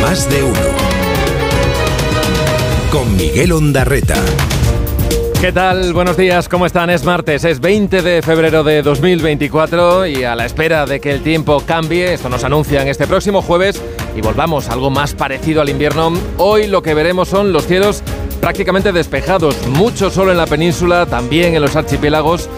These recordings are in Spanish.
Más de uno. Con Miguel Ondarreta. ¿Qué tal? Buenos días, ¿cómo están? Es martes, es 20 de febrero de 2024 y a la espera de que el tiempo cambie, esto nos anuncian este próximo jueves y volvamos a algo más parecido al invierno, hoy lo que veremos son los cielos prácticamente despejados, mucho solo en la península, también en los archipiélagos.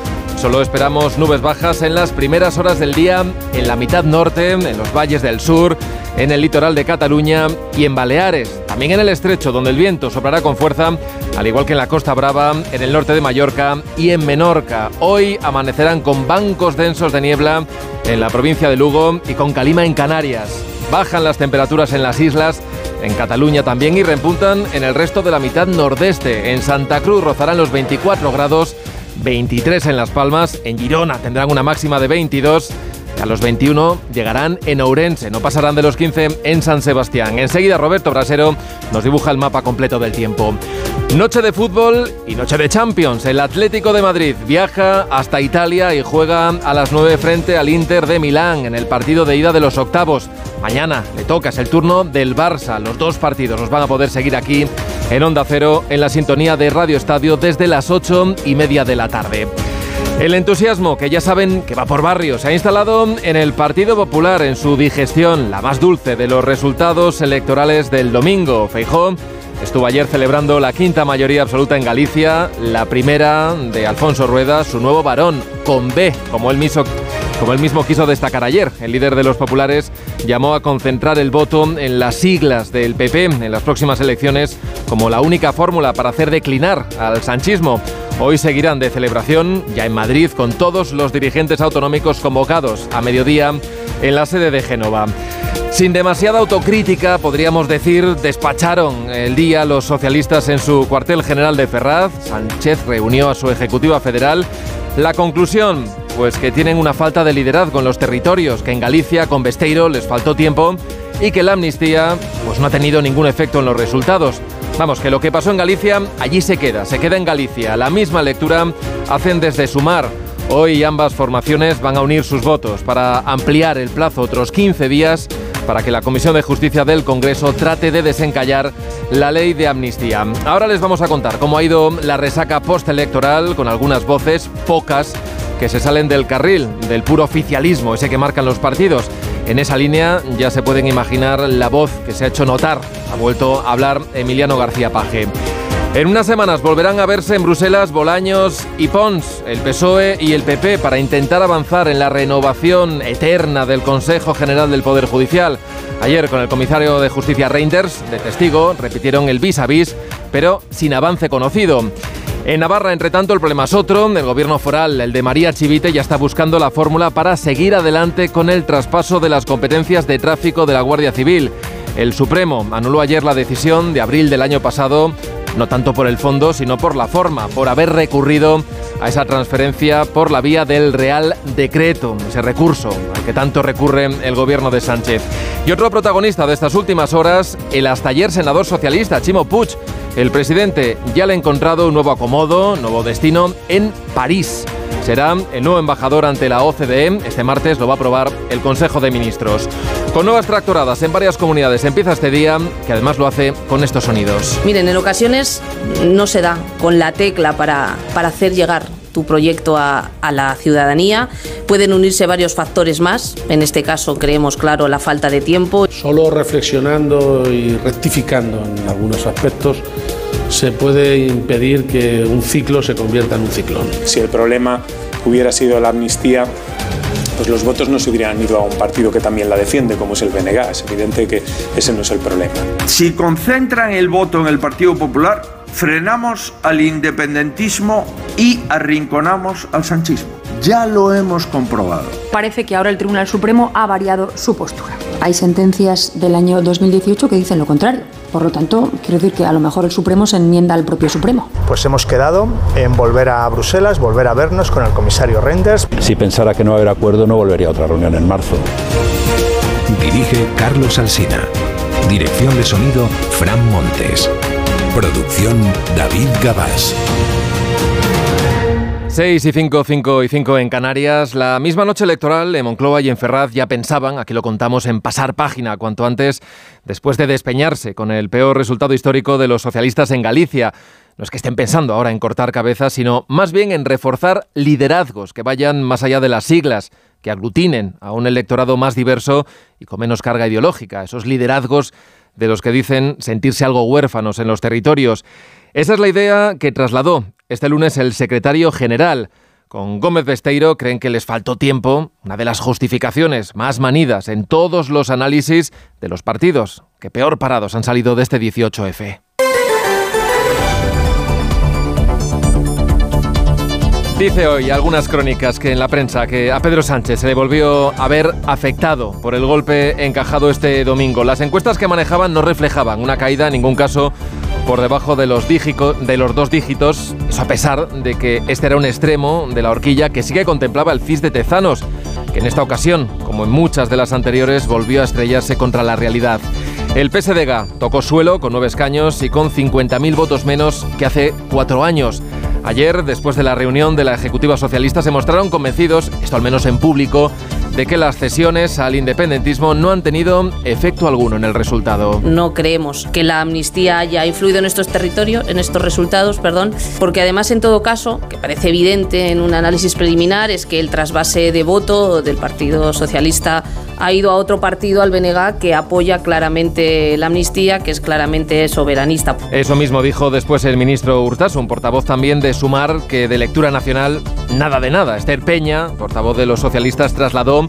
Solo esperamos nubes bajas en las primeras horas del día en la mitad norte, en los valles del sur, en el litoral de Cataluña y en Baleares. También en el estrecho, donde el viento soplará con fuerza, al igual que en la Costa Brava, en el norte de Mallorca y en Menorca. Hoy amanecerán con bancos densos de niebla en la provincia de Lugo y con calima en Canarias. Bajan las temperaturas en las islas en Cataluña también y repuntan en el resto de la mitad nordeste. En Santa Cruz rozarán los 24 grados 23 en Las Palmas, en Girona tendrán una máxima de 22 a los 21 llegarán en Ourense, no pasarán de los 15 en San Sebastián. Enseguida Roberto Brasero nos dibuja el mapa completo del tiempo. Noche de fútbol y noche de Champions. El Atlético de Madrid viaja hasta Italia y juega a las 9 frente al Inter de Milán en el partido de ida de los octavos. Mañana le toca, es el turno del Barça. Los dos partidos los van a poder seguir aquí en Onda Cero en la sintonía de Radio Estadio desde las 8 y media de la tarde. El entusiasmo, que ya saben que va por barrios, se ha instalado en el Partido Popular en su digestión, la más dulce de los resultados electorales del domingo. Feijó estuvo ayer celebrando la quinta mayoría absoluta en Galicia, la primera de Alfonso Rueda, su nuevo varón, con B, como él mismo como él mismo quiso destacar ayer, el líder de los populares llamó a concentrar el voto en las siglas del PP en las próximas elecciones como la única fórmula para hacer declinar al sanchismo. Hoy seguirán de celebración ya en Madrid con todos los dirigentes autonómicos convocados a mediodía en la sede de Génova. Sin demasiada autocrítica, podríamos decir, despacharon el día los socialistas en su cuartel general de Ferraz. Sánchez reunió a su ejecutiva federal. La conclusión, pues que tienen una falta de liderazgo en los territorios, que en Galicia con Besteiro les faltó tiempo y que la amnistía pues no ha tenido ningún efecto en los resultados. Vamos, que lo que pasó en Galicia allí se queda, se queda en Galicia. La misma lectura hacen desde Sumar. Hoy ambas formaciones van a unir sus votos para ampliar el plazo otros 15 días para que la Comisión de Justicia del Congreso trate de desencallar la ley de amnistía. Ahora les vamos a contar cómo ha ido la resaca postelectoral con algunas voces, pocas, que se salen del carril, del puro oficialismo, ese que marcan los partidos. En esa línea ya se pueden imaginar la voz que se ha hecho notar. Ha vuelto a hablar Emiliano García Paje. En unas semanas volverán a verse en Bruselas Bolaños y Pons, el PSOE y el PP, para intentar avanzar en la renovación eterna del Consejo General del Poder Judicial. Ayer, con el comisario de Justicia Reinders, de testigo, repitieron el vis a vis, pero sin avance conocido. En Navarra, entre tanto, el problema es otro. El gobierno foral, el de María Chivite, ya está buscando la fórmula para seguir adelante con el traspaso de las competencias de tráfico de la Guardia Civil. El Supremo anuló ayer la decisión de abril del año pasado, no tanto por el fondo, sino por la forma, por haber recurrido a esa transferencia por la vía del Real Decreto, ese recurso al que tanto recurre el gobierno de Sánchez. Y otro protagonista de estas últimas horas, el hasta ayer senador socialista Chimo Puig, el presidente ya le ha encontrado un nuevo acomodo, nuevo destino en París. Será el nuevo embajador ante la OCDE. Este martes lo va a aprobar el Consejo de Ministros. Con nuevas tractoradas en varias comunidades empieza este día, que además lo hace con estos sonidos. Miren, en ocasiones no se da con la tecla para, para hacer llegar tu proyecto a, a, la ciudadanía. Pueden unirse varios factores más. En este caso creemos, claro, la falta de tiempo. Solo reflexionando y rectificando en algunos aspectos se puede impedir que un ciclo se convierta en un ciclón. Si el problema hubiera sido la amnistía, pues los votos no se hubieran ido a un partido que también la defiende, como es el BNG. Es evidente que ese no es el problema. Si concentran el voto en el Partido Popular, frenamos al independentismo y arrinconamos al sanchismo. Ya lo hemos comprobado. Parece que ahora el Tribunal Supremo ha variado su postura. Hay sentencias del año 2018 que dicen lo contrario. Por lo tanto, quiero decir que a lo mejor el Supremo se enmienda al propio Supremo. Pues hemos quedado en volver a Bruselas, volver a vernos con el comisario Reinders. Si pensara que no va a haber acuerdo, no volvería a otra reunión en marzo. Dirige Carlos Alsina. Dirección de sonido, Fran Montes. Producción, David Gabás. 6 y 5, 5 y 5 en Canarias. La misma noche electoral en Moncloa y en Ferraz ya pensaban, aquí lo contamos, en pasar página cuanto antes, después de despeñarse con el peor resultado histórico de los socialistas en Galicia. No es que estén pensando ahora en cortar cabezas, sino más bien en reforzar liderazgos que vayan más allá de las siglas, que aglutinen a un electorado más diverso y con menos carga ideológica. Esos liderazgos de los que dicen sentirse algo huérfanos en los territorios. Esa es la idea que trasladó este lunes el secretario general. Con Gómez Besteiro creen que les faltó tiempo, una de las justificaciones más manidas en todos los análisis de los partidos, que peor parados han salido de este 18F. Dice hoy algunas crónicas que en la prensa que a Pedro Sánchez se le volvió a ver afectado por el golpe encajado este domingo. Las encuestas que manejaban no reflejaban una caída en ningún caso por debajo de los, de los dos dígitos, eso a pesar de que este era un extremo de la horquilla que sí que contemplaba el CIS de Tezanos, que en esta ocasión, como en muchas de las anteriores, volvió a estrellarse contra la realidad. El PSDG tocó suelo con nueve escaños y con 50.000 votos menos que hace cuatro años. Ayer, después de la reunión de la Ejecutiva Socialista, se mostraron convencidos, esto al menos en público, de que las cesiones al independentismo no han tenido efecto alguno en el resultado. No creemos que la amnistía haya influido en estos territorios, en estos resultados, perdón, porque además en todo caso, que parece evidente en un análisis preliminar, es que el trasvase de voto del Partido Socialista ha ido a otro partido, al BNG, que apoya claramente la amnistía, que es claramente soberanista. Eso mismo dijo después el ministro un portavoz también de Sumar, que de lectura nacional nada de nada. Esther Peña, portavoz de los socialistas, trasladó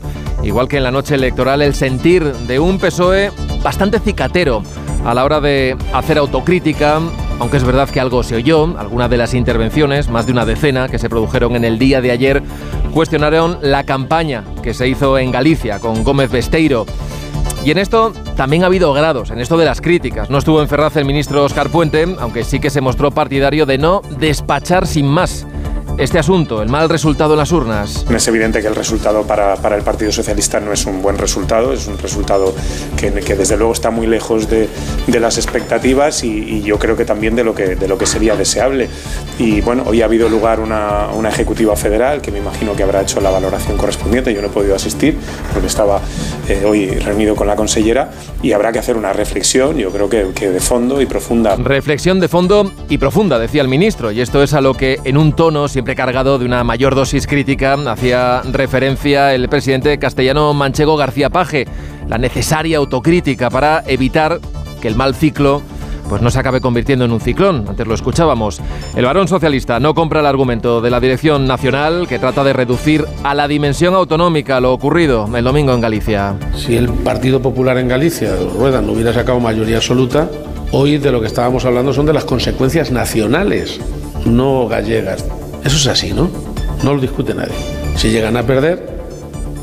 igual que en la noche electoral, el sentir de un PSOE bastante cicatero a la hora de hacer autocrítica, aunque es verdad que algo se oyó, algunas de las intervenciones, más de una decena que se produjeron en el día de ayer, cuestionaron la campaña que se hizo en Galicia con Gómez Besteiro. Y en esto también ha habido grados, en esto de las críticas. No estuvo en Ferraz el ministro Oscar Puente, aunque sí que se mostró partidario de no despachar sin más este asunto, el mal resultado en las urnas? Es evidente que el resultado para, para el Partido Socialista no es un buen resultado, es un resultado que, que desde luego está muy lejos de, de las expectativas y, y, yo creo que también de lo que, de lo que sería deseable. Y bueno, hoy ha habido lugar una, una, ejecutiva federal que me imagino que habrá hecho la valoración correspondiente. Yo no he podido asistir porque estaba eh, hoy reunido con la consellera y habrá que hacer una reflexión, yo creo que, que de fondo y profunda. Reflexión de fondo y profunda, decía el ministro, y esto es a lo que en un tono siempre cargado de una mayor dosis crítica, hacía referencia el presidente castellano Manchego García Paje, la necesaria autocrítica para evitar que el mal ciclo pues no se acabe convirtiendo en un ciclón. Antes lo escuchábamos. El varón socialista no compra el argumento de la Dirección Nacional que trata de reducir a la dimensión autonómica lo ocurrido el domingo en Galicia. Si el Partido Popular en Galicia, Rueda, no hubiera sacado mayoría absoluta, hoy de lo que estábamos hablando son de las consecuencias nacionales, no gallegas. Eso es así, ¿no? No lo discute nadie. Si llegan a perder,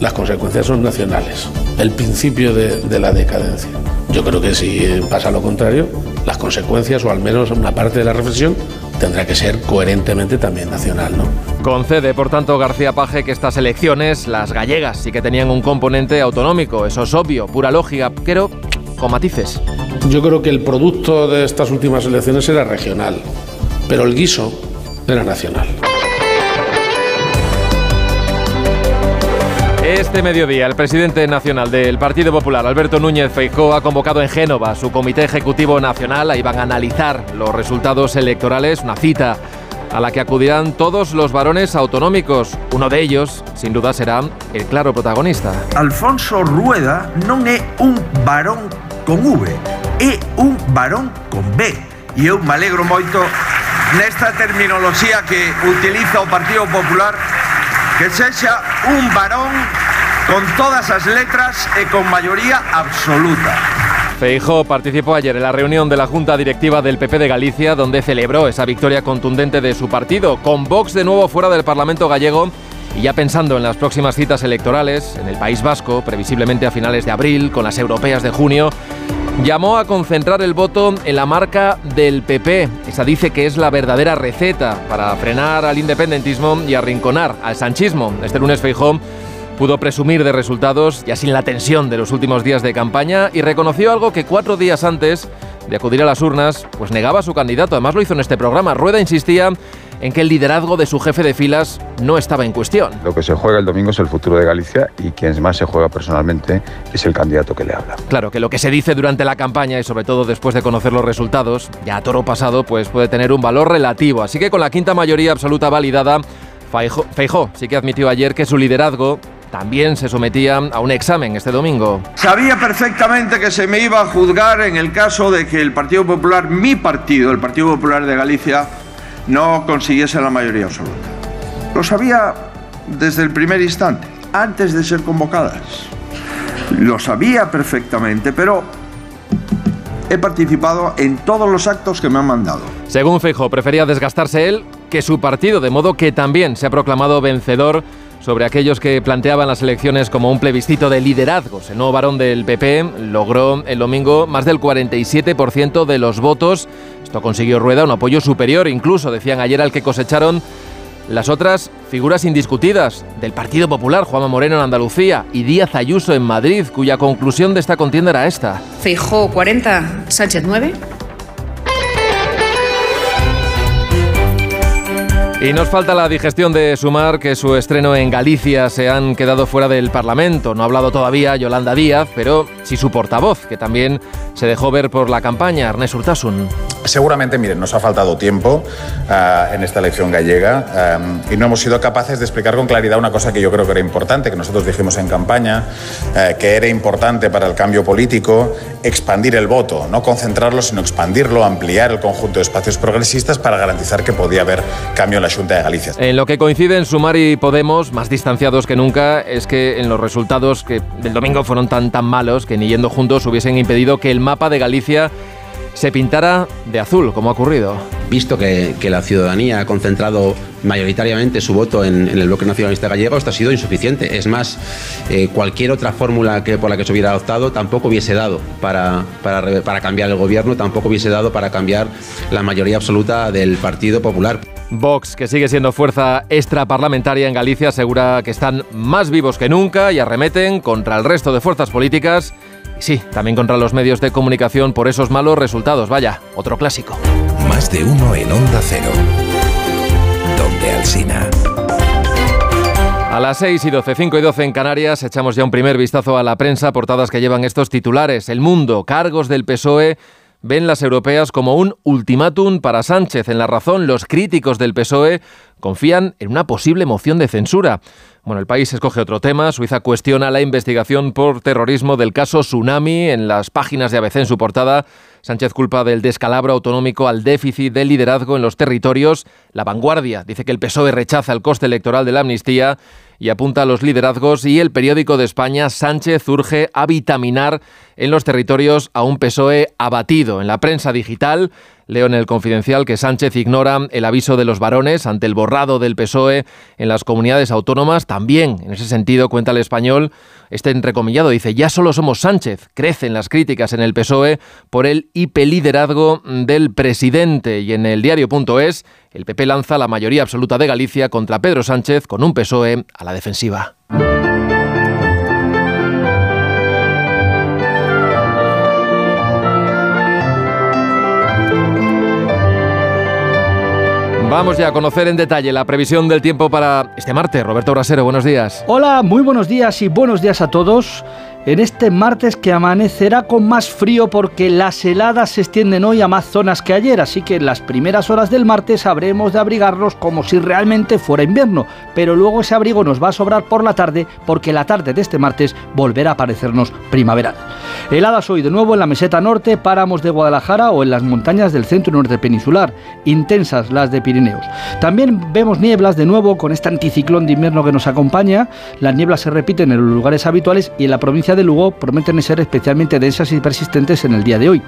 las consecuencias son nacionales. El principio de, de, la decadencia. Yo creo que si pasa lo contrario, las consecuencias, o al menos una parte de la reflexión, tendrá que ser coherentemente también nacional, ¿no? Concede, por tanto, García Paje que estas elecciones, las gallegas, sí que tenían un componente autonómico. Eso es obvio, pura lógica, pero con matices. Yo creo que el producto de estas últimas elecciones era regional, pero el guiso era nacional. Este mediodía, el presidente nacional del Partido Popular, Alberto Núñez Feijóo, ha convocado en Génova su Comité Ejecutivo Nacional. Ahí van a analizar los resultados electorales, una cita a la que acudirán todos los varones autonómicos. Uno de ellos, sin duda, será el claro protagonista. Alfonso Rueda non é un varón con V, é un varón con B. E eu me alegro moito nesta terminoloxía que utiliza o Partido Popular que sexa un varón con todas as letras e con mayoría absoluta. Feijóo participó ayer en la reunión de la Junta Directiva del PP de Galicia, donde celebró esa victoria contundente de su partido, con Vox de nuevo fuera del Parlamento gallego y ya pensando en las próximas citas electorales, en el País Vasco, previsiblemente a finales de abril, con las europeas de junio, llamó a concentrar el voto en la marca del PP. Esa dice que es la verdadera receta para frenar al independentismo y arrinconar al sanchismo. Este lunes Feijó pudo presumir de resultados ya sin la tensión de los últimos días de campaña y reconoció algo que cuatro días antes de acudir a las urnas, pues negaba su candidato. Además lo hizo en este programa. Rueda insistía en que el liderazgo de su jefe de filas no estaba en cuestión. Lo que se juega el domingo es el futuro de Galicia y quien más se juega personalmente es el candidato que le habla. Claro, que lo que se dice durante la campaña y sobre todo después de conocer los resultados, ya a toro pasado, pues puede tener un valor relativo. Así que con la quinta mayoría absoluta validada, Feijó sí que admitió ayer que su liderazgo también se sometía a un examen este domingo. Sabía perfectamente que se me iba a juzgar en el caso de que el Partido Popular, mi partido, el Partido Popular de Galicia, no consiguiese la mayoría absoluta. Lo sabía desde el primer instante, antes de ser convocadas. Lo sabía perfectamente, pero he participado en todos los actos que me han mandado. Según Feijóo, prefería desgastarse él que su partido, de modo que también se ha proclamado vencedor sobre aquellos que planteaban las elecciones como un plebiscito de liderazgos. El nuevo varón del PP logró el domingo más del 47% de los votos. Esto consiguió Rueda un apoyo superior, incluso decían ayer al que cosecharon las otras figuras indiscutidas del Partido Popular, Juanma Moreno en Andalucía y Díaz Ayuso en Madrid, cuya conclusión de esta contienda era esta. Feijó 40, Sánchez 9. Y nos falta la digestión de Sumar, que su estreno en Galicia se han quedado fuera del Parlamento. No ha hablado todavía Yolanda Díaz, pero sí su portavoz, que también se dejó ver por la campaña, Ernest Urtasun. Seguramente, miren, nos ha faltado tiempo uh, en esta elección gallega um, y no hemos sido capaces de explicar con claridad una cosa que yo creo que era importante, que nosotros dijimos en campaña, uh, que era importante para el cambio político expandir el voto, no concentrarlo, sino expandirlo, ampliar el conjunto de espacios progresistas para garantizar que podía haber cambio en la Junta de Galicia. En lo que coinciden Sumar y Podemos, más distanciados que nunca, es que en los resultados que del domingo fueron tan tan malos que ni yendo juntos hubiesen impedido que el mapa de Galicia se pintara de azul, como ha ocurrido. Visto que, que la ciudadanía ha concentrado mayoritariamente su voto en, en, el bloque nacionalista gallego, esto ha sido insuficiente. Es más, eh, cualquier otra fórmula que, por la que se hubiera adoptado tampoco hubiese dado para, para, para cambiar el gobierno, tampoco hubiese dado para cambiar la mayoría absoluta del Partido Popular. Vox, que sigue siendo fuerza extraparlamentaria en Galicia, asegura que están más vivos que nunca y arremeten contra el resto de fuerzas políticas y sí, también contra los medios de comunicación por esos malos resultados. Vaya, otro clásico. Más de uno en Onda Cero. Donde Alsina. A las 6 y 12, 5 y 12 en Canarias, echamos ya un primer vistazo a la prensa, portadas que llevan estos titulares. El mundo, cargos del PSOE ven las europeas como un ultimátum para Sánchez. En la razón, los críticos del PSOE confían en una posible moción de censura. Bueno, el país escoge otro tema. Suiza cuestiona la investigación por terrorismo del caso Tsunami en las páginas de ABC en su portada. Sánchez culpa del descalabro autonómico al déficit de liderazgo en los territorios. La vanguardia dice que el PSOE rechaza el coste electoral de la amnistía y apunta a los liderazgos y el periódico de España Sánchez urge a vitaminar en los territorios a un PSOE abatido. En la prensa digital leo en el Confidencial que Sánchez ignora el aviso de los varones ante el borrado del PSOE en las comunidades autónomas. También, en ese sentido, cuenta el español, este entrecomillado dice, ya solo somos Sánchez. Crecen las críticas en el PSOE por el hipeliderazgo del presidente. Y en el diario.es, el PP lanza la mayoría absoluta de Galicia contra Pedro Sánchez con un PSOE a la defensiva. Vamos ya a conocer en detalle la previsión del tiempo para este martes. Roberto Brasero, buenos días. Hola, muy buenos días y buenos días a todos. En este martes que amanecerá con más frío porque las heladas se extienden hoy a más zonas que ayer, así que en las primeras horas del martes habremos de abrigarnos como si realmente fuera invierno, pero luego ese abrigo nos va a sobrar por la tarde porque la tarde de este martes volverá a parecernos primaveral. Heladas hoy de nuevo en la meseta norte, páramos de Guadalajara o en las montañas del centro norte peninsular, intensas las de Pirineos. También vemos nieblas de nuevo con este anticiclón de invierno que nos acompaña, las nieblas se repiten en los lugares habituales y en la provincia de Lugo prometen ser especialmente densas y persistentes en el día de hoy.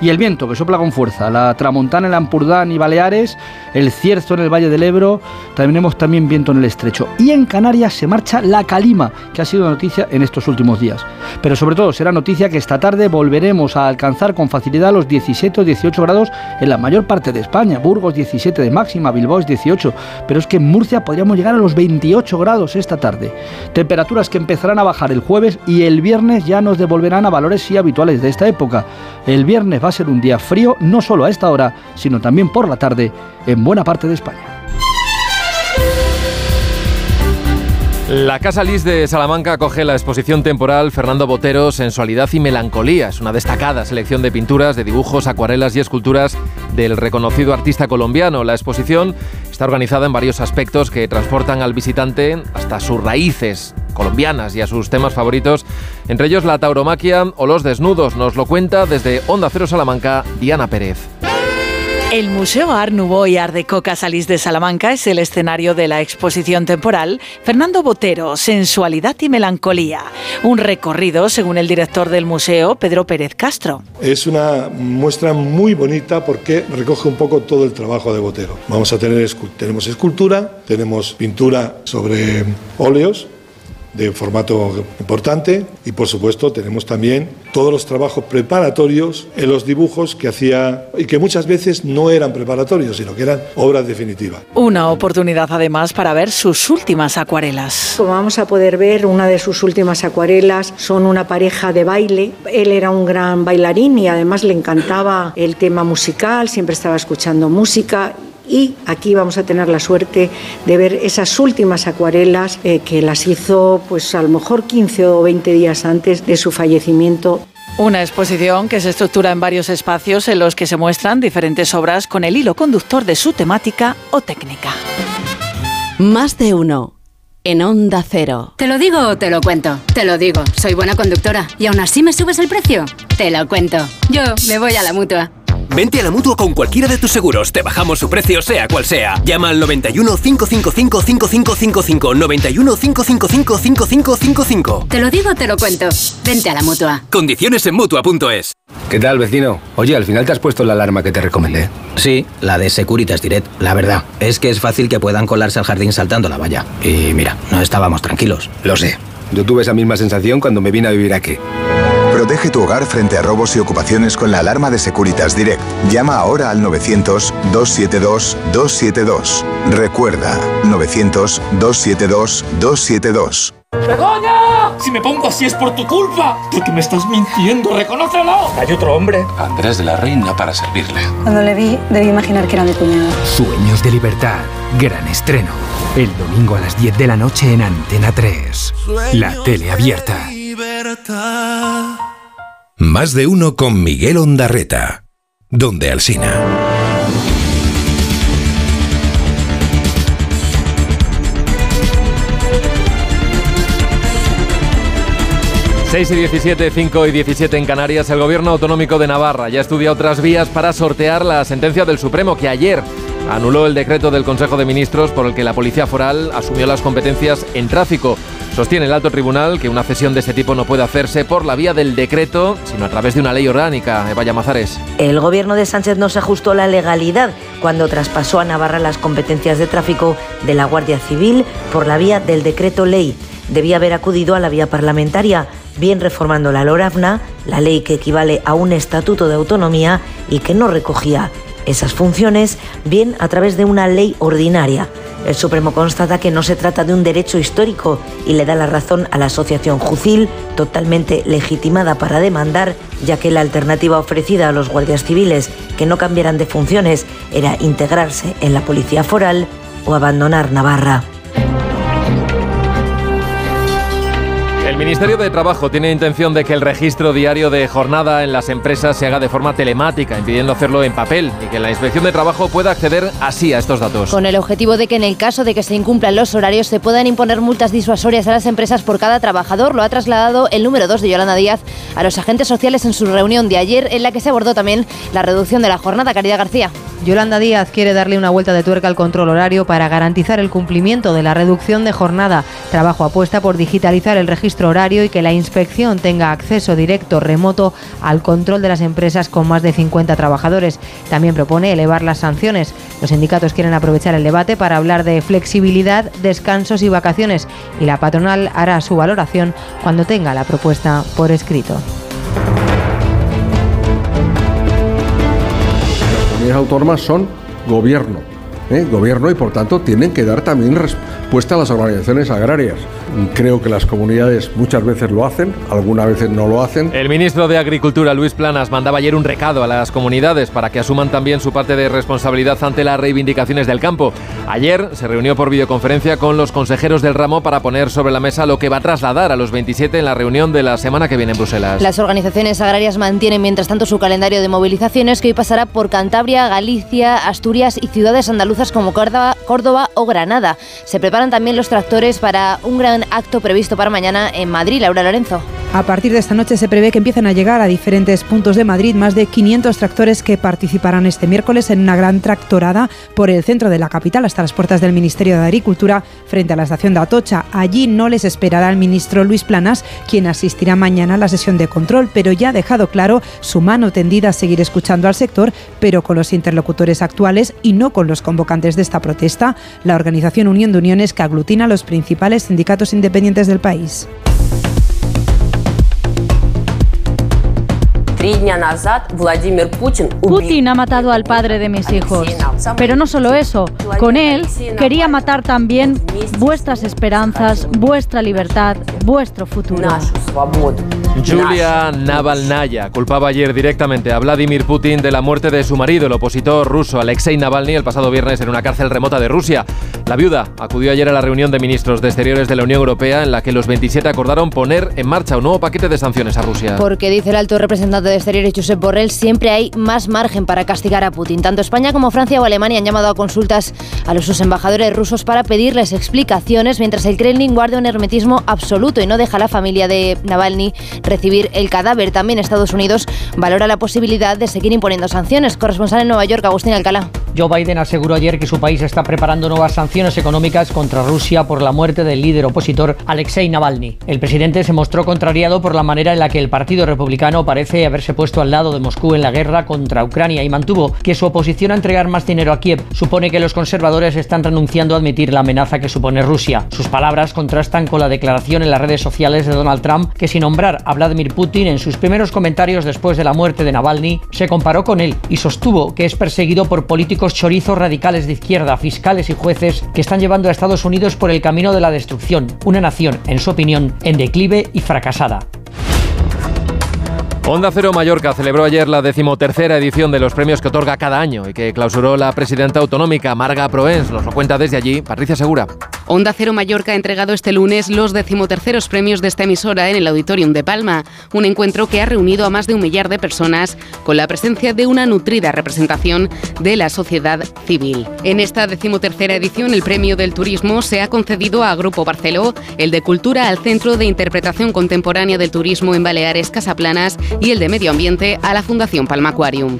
Y el viento que sopla con fuerza, la tramontana en Ampurdán y Baleares, el cierzo en el Valle del Ebro, tenemos también viento en el estrecho. Y en Canarias se marcha la calima, que ha sido noticia en estos últimos días. Pero sobre todo será noticia que esta tarde volveremos a alcanzar con facilidad los 17 o 18 grados en la mayor parte de España. Burgos 17 de máxima, Bilbao es 18. Pero es que en Murcia podríamos llegar a los 28 grados esta tarde. Temperaturas que empezarán a bajar el jueves y el viernes ya nos devolverán a valores sí habituales de esta época. El viernes va a ser un día frío, no solo a esta hora, sino también por la tarde en buena parte de España. La Casa Lis de Salamanca acoge la exposición temporal Fernando Botero, Sensualidad y Melancolía. Es una destacada selección de pinturas, de dibujos, acuarelas y esculturas del reconocido artista colombiano. La exposición está organizada en varios aspectos que transportan al visitante hasta sus raíces colombianas y a sus temas favoritos, entre ellos la tauromaquia o los desnudos. Nos lo cuenta desde Onda Cero Salamanca Diana Pérez. El Museo Art Nouveau y Art Deco Casalís de Salamanca es el escenario de la exposición temporal Fernando Botero, Sensualidad y Melancolía. Un recorrido, según el director del museo, Pedro Pérez Castro. Es una muestra muy bonita porque recoge un poco todo el trabajo de Botero. Vamos a tener tenemos escultura, tenemos pintura sobre óleos, de formato importante y por supuesto tenemos también todos los trabajos preparatorios en los dibujos que hacía y que muchas veces no eran preparatorios sino que eran obras definitivas. Una oportunidad además para ver sus últimas acuarelas. Como vamos a poder ver, una de sus últimas acuarelas son una pareja de baile. Él era un gran bailarín y además le encantaba el tema musical, siempre estaba escuchando música y aquí vamos a tener la suerte de ver esas últimas acuarelas eh, que las hizo pues a lo mejor 15 o 20 días antes de su fallecimiento. Una exposición que se estructura en varios espacios en los que se muestran diferentes obras con el hilo conductor de su temática o técnica. Más de uno. En Onda Cero. ¿Te lo digo o te lo cuento? Te lo digo, soy buena conductora. ¿Y aún así me subes el precio? Te lo cuento. Yo me voy a la mutua. Vente a la mutua con cualquiera de tus seguros. Te bajamos su precio, sea cual sea. Llama al 91 555 5555. 91 555 5555. Te lo digo, te lo cuento. Vente a la mutua. Condiciones en mutua.es. ¿Qué tal, vecino? Oye, al final te has puesto la alarma que te recomendé. Sí, la de Securitas Direct. La verdad, es que es fácil que puedan colarse al jardín saltando la valla. Y mira, no estábamos tranquilos. Lo sé. Yo tuve esa misma sensación cuando me vine a vivir aquí. Protege tu hogar frente a robos y ocupaciones con la alarma de Securitas Direct. Llama ahora al 900-272-272. Recuerda, 900-272-272. ¡Begoña! Si me pongo así es por tu culpa. Porque me estás mintiendo, reconócelo. Hay otro hombre. Andrés de la Reina para servirle. Cuando le vi, debí imaginar que era mi cuñado. Sueños de libertad. Gran estreno. El domingo a las 10 de la noche en Antena 3. La tele abierta. Más de uno con Miguel Ondarreta. Donde Alsina. ...6 y 17, 5 y 17 en Canarias... ...el gobierno autonómico de Navarra... ...ya estudia otras vías para sortear la sentencia del Supremo... ...que ayer anuló el decreto del Consejo de Ministros... ...por el que la Policía Foral asumió las competencias en tráfico... Sostiene el alto tribunal que una cesión de este tipo no puede hacerse por la vía del decreto, sino a través de una ley orgánica. Eva Mazares. El gobierno de Sánchez no se ajustó a la legalidad cuando traspasó a Navarra las competencias de tráfico de la Guardia Civil por la vía del decreto ley. Debía haber acudido a la vía parlamentaria, bien reformando la LORAFNA, la ley que equivale a un estatuto de autonomía y que no recogía esas funciones, bien a través de una ley ordinaria. El Supremo constata que no se trata de un derecho histórico y le da la razón a la asociación Jucil, totalmente legitimada para demandar, ya que la alternativa ofrecida a los guardias civiles que no cambiaran de funciones era integrarse en la policía foral o abandonar Navarra. Ministerio de Trabajo tiene intención de que el registro diario de jornada en las empresas se haga de forma telemática, impidiendo hacerlo en papel, y que la Inspección de Trabajo pueda acceder así a estos datos. Con el objetivo de que en el caso de que se incumplan los horarios se puedan imponer multas disuasorias a las empresas por cada trabajador, lo ha trasladado el número 2 de Yolanda Díaz a los agentes sociales en su reunión de ayer, en la que se abordó también la reducción de la jornada. Caridad García. Yolanda Díaz quiere darle una vuelta de tuerca al control horario para garantizar el cumplimiento de la reducción de jornada. Trabajo apuesta por digitalizar el registro horario y que la inspección tenga acceso directo remoto al control de las empresas con más de 50 trabajadores. También propone elevar las sanciones. Los sindicatos quieren aprovechar el debate para hablar de flexibilidad, descansos y vacaciones y la patronal hará su valoración cuando tenga la propuesta por escrito. Las autónomas son gobierno, ¿eh? gobierno y por tanto tienen que dar también respuesta a las organizaciones agrarias. Creo que las comunidades muchas veces lo hacen, algunas veces no lo hacen. El ministro de Agricultura, Luis Planas, mandaba ayer un recado a las comunidades para que asuman también su parte de responsabilidad ante las reivindicaciones del campo. Ayer se reunió por videoconferencia con los consejeros del ramo para poner sobre la mesa lo que va a trasladar a los 27 en la reunión de la semana que viene en Bruselas. Las organizaciones agrarias mantienen mientras tanto su calendario de movilizaciones que hoy pasará por Cantabria, Galicia, Asturias y ciudades andaluzas como Córdoba, Córdoba o Granada. Se preparan también los tractores para un gran acto previsto para mañana en Madrid. Laura Lorenzo. A partir de esta noche se prevé que empiecen a llegar a diferentes puntos de Madrid más de 500 tractores que participarán este miércoles en una gran tractorada por el centro de la capital hasta las puertas del Ministerio de Agricultura frente a la estación de Atocha. Allí no les esperará el ministro Luis Planas, quien asistirá mañana a la sesión de control, pero ya ha dejado claro su mano tendida a seguir escuchando al sector, pero con los interlocutores actuales y no con los convocantes de esta protesta, la organización Unión de Uniones que aglutina los principales sindicatos independientes del país. Putin ha matado al padre de mis hijos. Pero no solo eso, con él quería matar también vuestras esperanzas, vuestra libertad, vuestro futuro. Julia Navalnaya culpaba ayer directamente a Vladimir Putin de la muerte de su marido, el opositor ruso Alexei Navalny, el pasado viernes en una cárcel remota de Rusia. La viuda acudió ayer a la reunión de ministros de Exteriores de la Unión Europea en la que los 27 acordaron poner en marcha un nuevo paquete de sanciones a Rusia. Porque dice el alto representante de Exteriores Josep Borrell, siempre hay más margen para castigar a Putin. Tanto España como Francia o Alemania han llamado a consultas a los sus embajadores rusos para pedirles explicaciones, mientras el Kremlin guarda un hermetismo absoluto y no deja a la familia de Navalny recibir el cadáver. También Estados Unidos valora la posibilidad de seguir imponiendo sanciones. Corresponsal en Nueva York, Agustín Alcalá. Joe Biden aseguró ayer que su país está preparando nuevas sanciones económicas contra Rusia por la muerte del líder opositor Alexei Navalny. El presidente se mostró contrariado por la manera en la que el Partido Republicano parece haberse puesto al lado de Moscú en la guerra contra Ucrania y mantuvo que su oposición a entregar más dinero a Kiev supone que los conservadores están renunciando a admitir la amenaza que supone Rusia. Sus palabras contrastan con la declaración en las redes sociales de Donald Trump que sin nombrar a Vladimir Putin en sus primeros comentarios después de la muerte de Navalny se comparó con él y sostuvo que es perseguido por políticos chorizos radicales de izquierda, fiscales y jueces que están llevando a Estados Unidos por el camino de la destrucción, una nación, en su opinión, en declive y fracasada. Onda Cero Mallorca celebró ayer la decimotercera edición de los premios que otorga cada año y que clausuró la presidenta autonómica Marga Proens. Nos lo cuenta desde allí Patricia Segura. Onda Cero Mallorca ha entregado este lunes los decimoterceros premios de esta emisora en el Auditorium de Palma, un encuentro que ha reunido a más de un millar de personas con la presencia de una nutrida representación de la sociedad civil. En esta decimotercera edición el premio del turismo se ha concedido a Grupo Barceló, el de Cultura al Centro de Interpretación Contemporánea del Turismo en Baleares Casaplanas y el de Medio Ambiente a la Fundación Palma Aquarium.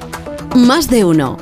Más de uno.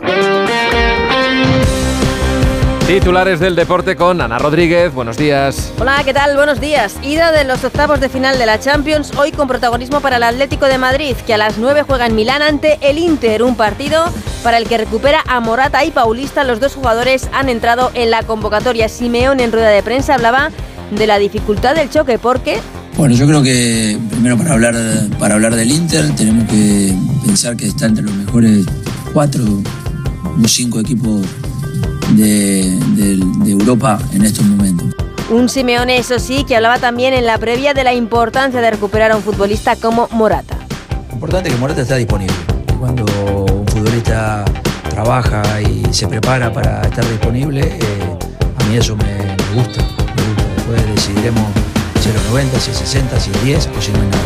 Titulares del deporte con Ana Rodríguez. Buenos días. Hola, ¿qué tal? Buenos días. Ida de los octavos de final de la Champions, hoy con protagonismo para el Atlético de Madrid, que a las 9 juega en Milán ante el Inter, un partido para el que recupera a Morata y Paulista. Los dos jugadores han entrado en la convocatoria. Simeón en rueda de prensa hablaba de la dificultad del choque porque bueno, yo creo que primero para hablar, para hablar del Inter tenemos que pensar que está entre los mejores cuatro o cinco equipos de, de, de Europa en estos momentos. Un Simeone, eso sí, que hablaba también en la previa de la importancia de recuperar a un futbolista como Morata. Importante que Morata está disponible. Cuando un futbolista trabaja y se prepara para estar disponible, eh, a mí eso me, me gusta. Me gusta. Después decidiremos si es los 90, si es 60, si es 10 o si no hay nada.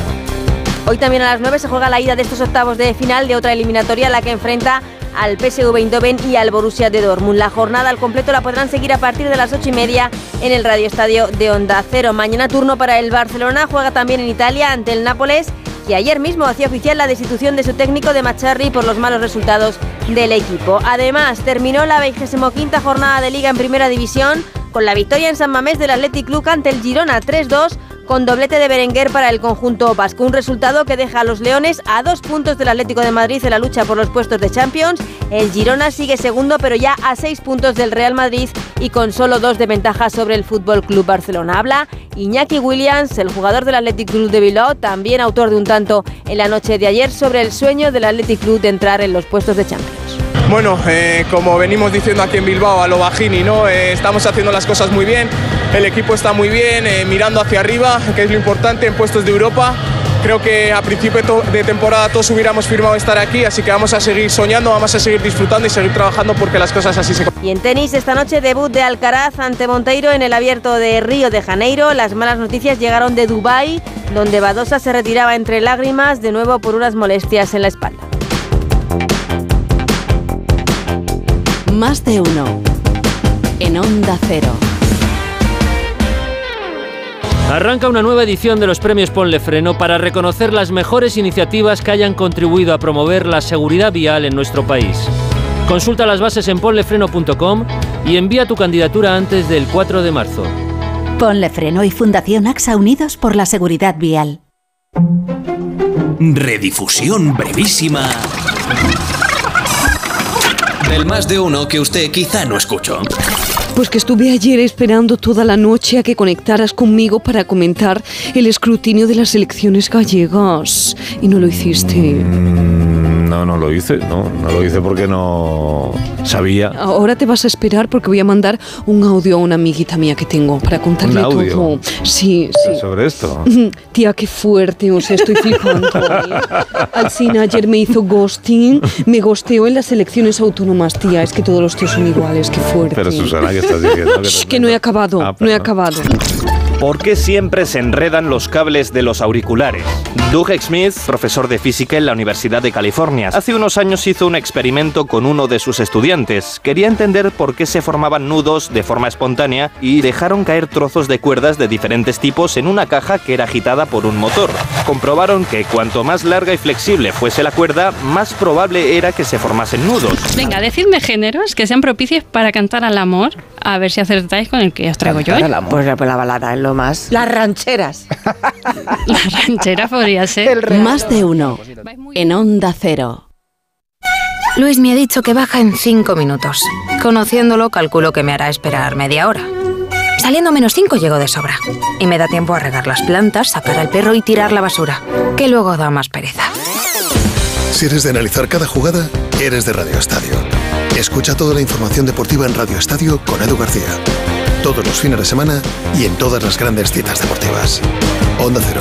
Hoy también a las 9 se juega la ida de estos octavos de final de otra eliminatoria, la que enfrenta al PSV Eindhoven y al Borussia de Dortmund. La jornada al completo la podrán seguir a partir de las 8 y media en el Radio Estadio de Onda Cero. Mañana turno para el Barcelona, juega también en Italia ante el Nápoles, que ayer mismo hacía oficial la destitución de su técnico de Macharri por los malos resultados del equipo. Además, terminó la 25 jornada de Liga en Primera División con la victoria en San Mamés del Athletic Club ante el Girona 3-2 con doblete de Berenguer para el conjunto vasco. Un resultado que deja a los Leones a dos puntos del Atlético de Madrid en la lucha por los puestos de Champions. El Girona sigue segundo, pero ya a seis puntos del Real Madrid y con solo dos de ventaja sobre el Fútbol Club Barcelona. Habla Iñaki Williams, el jugador del Athletic Club de Bilbao, también autor de un tanto en la noche de ayer sobre el sueño del Athletic Club de entrar en los puestos de Champions. Bueno, eh, como venimos diciendo aquí en Bilbao, a lo bajini, ¿no? Eh, estamos haciendo las cosas muy bien, el equipo está muy bien, eh, mirando hacia arriba, que es lo importante en puestos de Europa. Creo que a principio de temporada todos hubiéramos firmado estar aquí, así que vamos a seguir soñando, vamos a seguir disfrutando y seguir trabajando porque las cosas así se Y en tenis, esta noche debut de Alcaraz ante Monteiro en el abierto de Río de Janeiro. Las malas noticias llegaron de Dubái, donde Badosa se retiraba entre lágrimas, de nuevo por unas molestias en la espalda. Más de uno. En Onda Cero. Arranca una nueva edición de los premios Ponle Freno para reconocer las mejores iniciativas que hayan contribuido a promover la seguridad vial en nuestro país. Consulta las bases en ponlefreno.com y envía tu candidatura antes del 4 de marzo. Ponle Freno y Fundación AXA Unidos por la Seguridad Vial. Redifusión brevísima del más de uno que usted quizá no escuchó. Pues que estuve ayer esperando toda la noche a que conectaras conmigo para comentar el escrutinio de las elecciones gallegas y no lo hiciste. No, no lo hice, no, no lo hice porque no sabía. Ahora te vas a esperar porque voy a mandar un audio a una amiguita mía que tengo para contarle ¿Un audio? todo. Sí, sí. Sobre esto. Tía, qué fuerte, o sea, estoy flipando. ¿eh? Alcina ayer me hizo ghosting, me gosteó en las elecciones autónomas, tía. Es que todos los tíos son iguales, qué fuerte. Pero Susana, ¿qué estás diciendo? Shh, que no he acabado, Ah, no he acabado. ¿Por qué siempre se enredan los cables de los auriculares? Doug Smith, profesor de física en la Universidad de California, hace unos años hizo un experimento con uno de sus estudiantes. Quería entender por qué se formaban nudos de forma espontánea y dejaron caer trozos de cuerdas de diferentes tipos en una caja que era agitada por un motor. Comprobaron que cuanto más larga y flexible fuese la cuerda, más probable era que se formasen nudos. Venga, decidme géneros que sean propicios para cantar al amor. A ver si acertáis con el que os traigo yo. ¿eh? Pues la, pues la balada es lo más. Las rancheras. La ranchera podría ser. Más de uno. En Onda Cero. Luis me ha dicho que baja en cinco minutos. Conociéndolo, calculo que me hará esperar media hora. Saliendo menos cinco llego de sobra. Y me da tiempo a regar las plantas, sacar al perro y tirar la basura, que luego da más pereza. Si eres de analizar cada jugada, eres de Radio Estadio. Escucha toda la información deportiva en Radio Estadio con Edu García. Todos los fines de semana y en todas las grandes citas deportivas. Onda Cero.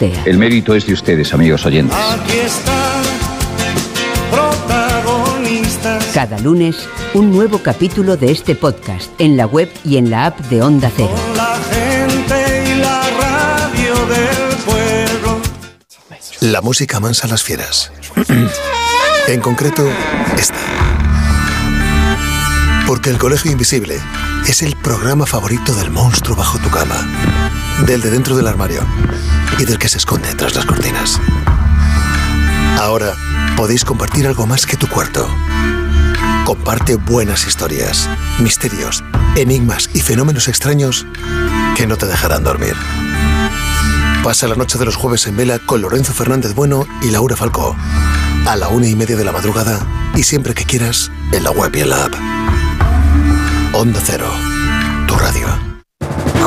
El mérito es de ustedes, amigos oyentes. Aquí está, protagonistas. Cada lunes, un nuevo capítulo de este podcast en la web y en la app de Onda Cero. La gente y la radio del pueblo. La música mansa a las fieras. en concreto, esta. Porque El Colegio Invisible es el programa favorito del monstruo bajo tu cama, del de dentro del armario y del que se esconde tras las cortinas. Ahora podéis compartir algo más que tu cuarto. Comparte buenas historias, misterios, enigmas y fenómenos extraños que no te dejarán dormir. Pasa la noche de los jueves en vela con Lorenzo Fernández Bueno y Laura Falcó. A la una y media de la madrugada y siempre que quieras en la web y en la app. Onda Cero.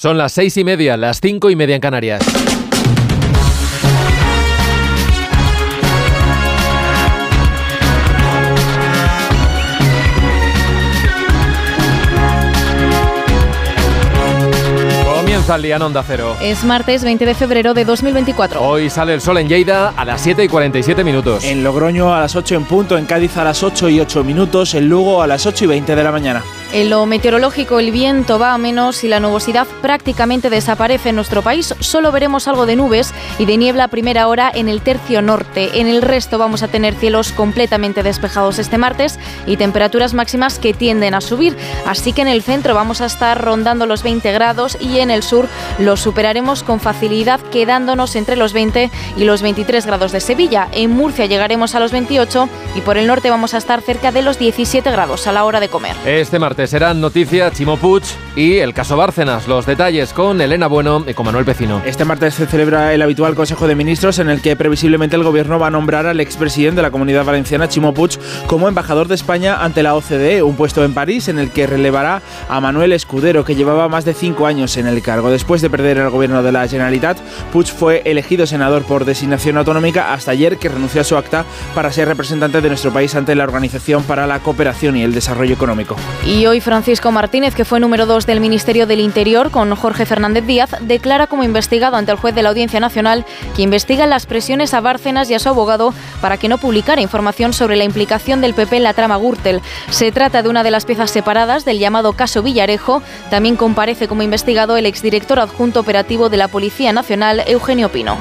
Son las seis y media, las cinco y media en Canarias. Comienza el día en Onda Cero. Es martes 20 de febrero de 2024. Hoy sale el sol en Lleida a las 7 y 47 minutos. En Logroño a las 8 en punto, en Cádiz a las 8 y 8 minutos, en Lugo a las 8 y 20 de la mañana. En lo meteorológico, el viento va a menos y la nubosidad prácticamente desaparece en nuestro país. Solo veremos algo de nubes y de niebla a primera hora en el tercio norte. En el resto vamos a tener cielos completamente despejados este martes y temperaturas máximas que tienden a subir. Así que en el centro vamos a estar rondando los 20 grados y en el sur los superaremos con facilidad quedándonos entre los 20 y los 23 grados de Sevilla. En Murcia llegaremos a los 28 y por el norte vamos a estar cerca de los 17 grados a la hora de comer. Este martes serán noticia Chimo Puig y el caso Bárcenas. Los detalles con Elena Bueno y con Manuel Pecino. Este martes se celebra el habitual Consejo de Ministros en el que previsiblemente el Gobierno va a nombrar al expresidente de la Comunidad Valenciana, Chimo Puig, como embajador de España ante la OCDE, un puesto en París en el que relevará a Manuel Escudero, que llevaba más de cinco años en el cargo. Después de perder el gobierno de la Generalitat, Puig fue elegido senador por designación autonómica hasta ayer, que renunció a su acta para ser representante de nuestro país ante la Organización para la Cooperación y el Desarrollo Económico. Y hoy Francisco Martínez, que fue número 2 del Ministerio del Interior con Jorge Fernández Díaz, declara como investigado ante el juez de la Audiencia Nacional que investiga las presiones a Bárcenas y a su abogado para que no publicara información sobre la implicación del PP en la trama Gürtel. Se trata de una de las piezas separadas del llamado caso Villarejo. También comparece como investigado el exdirector adjunto operativo de la Policía Nacional, Eugenio Pino.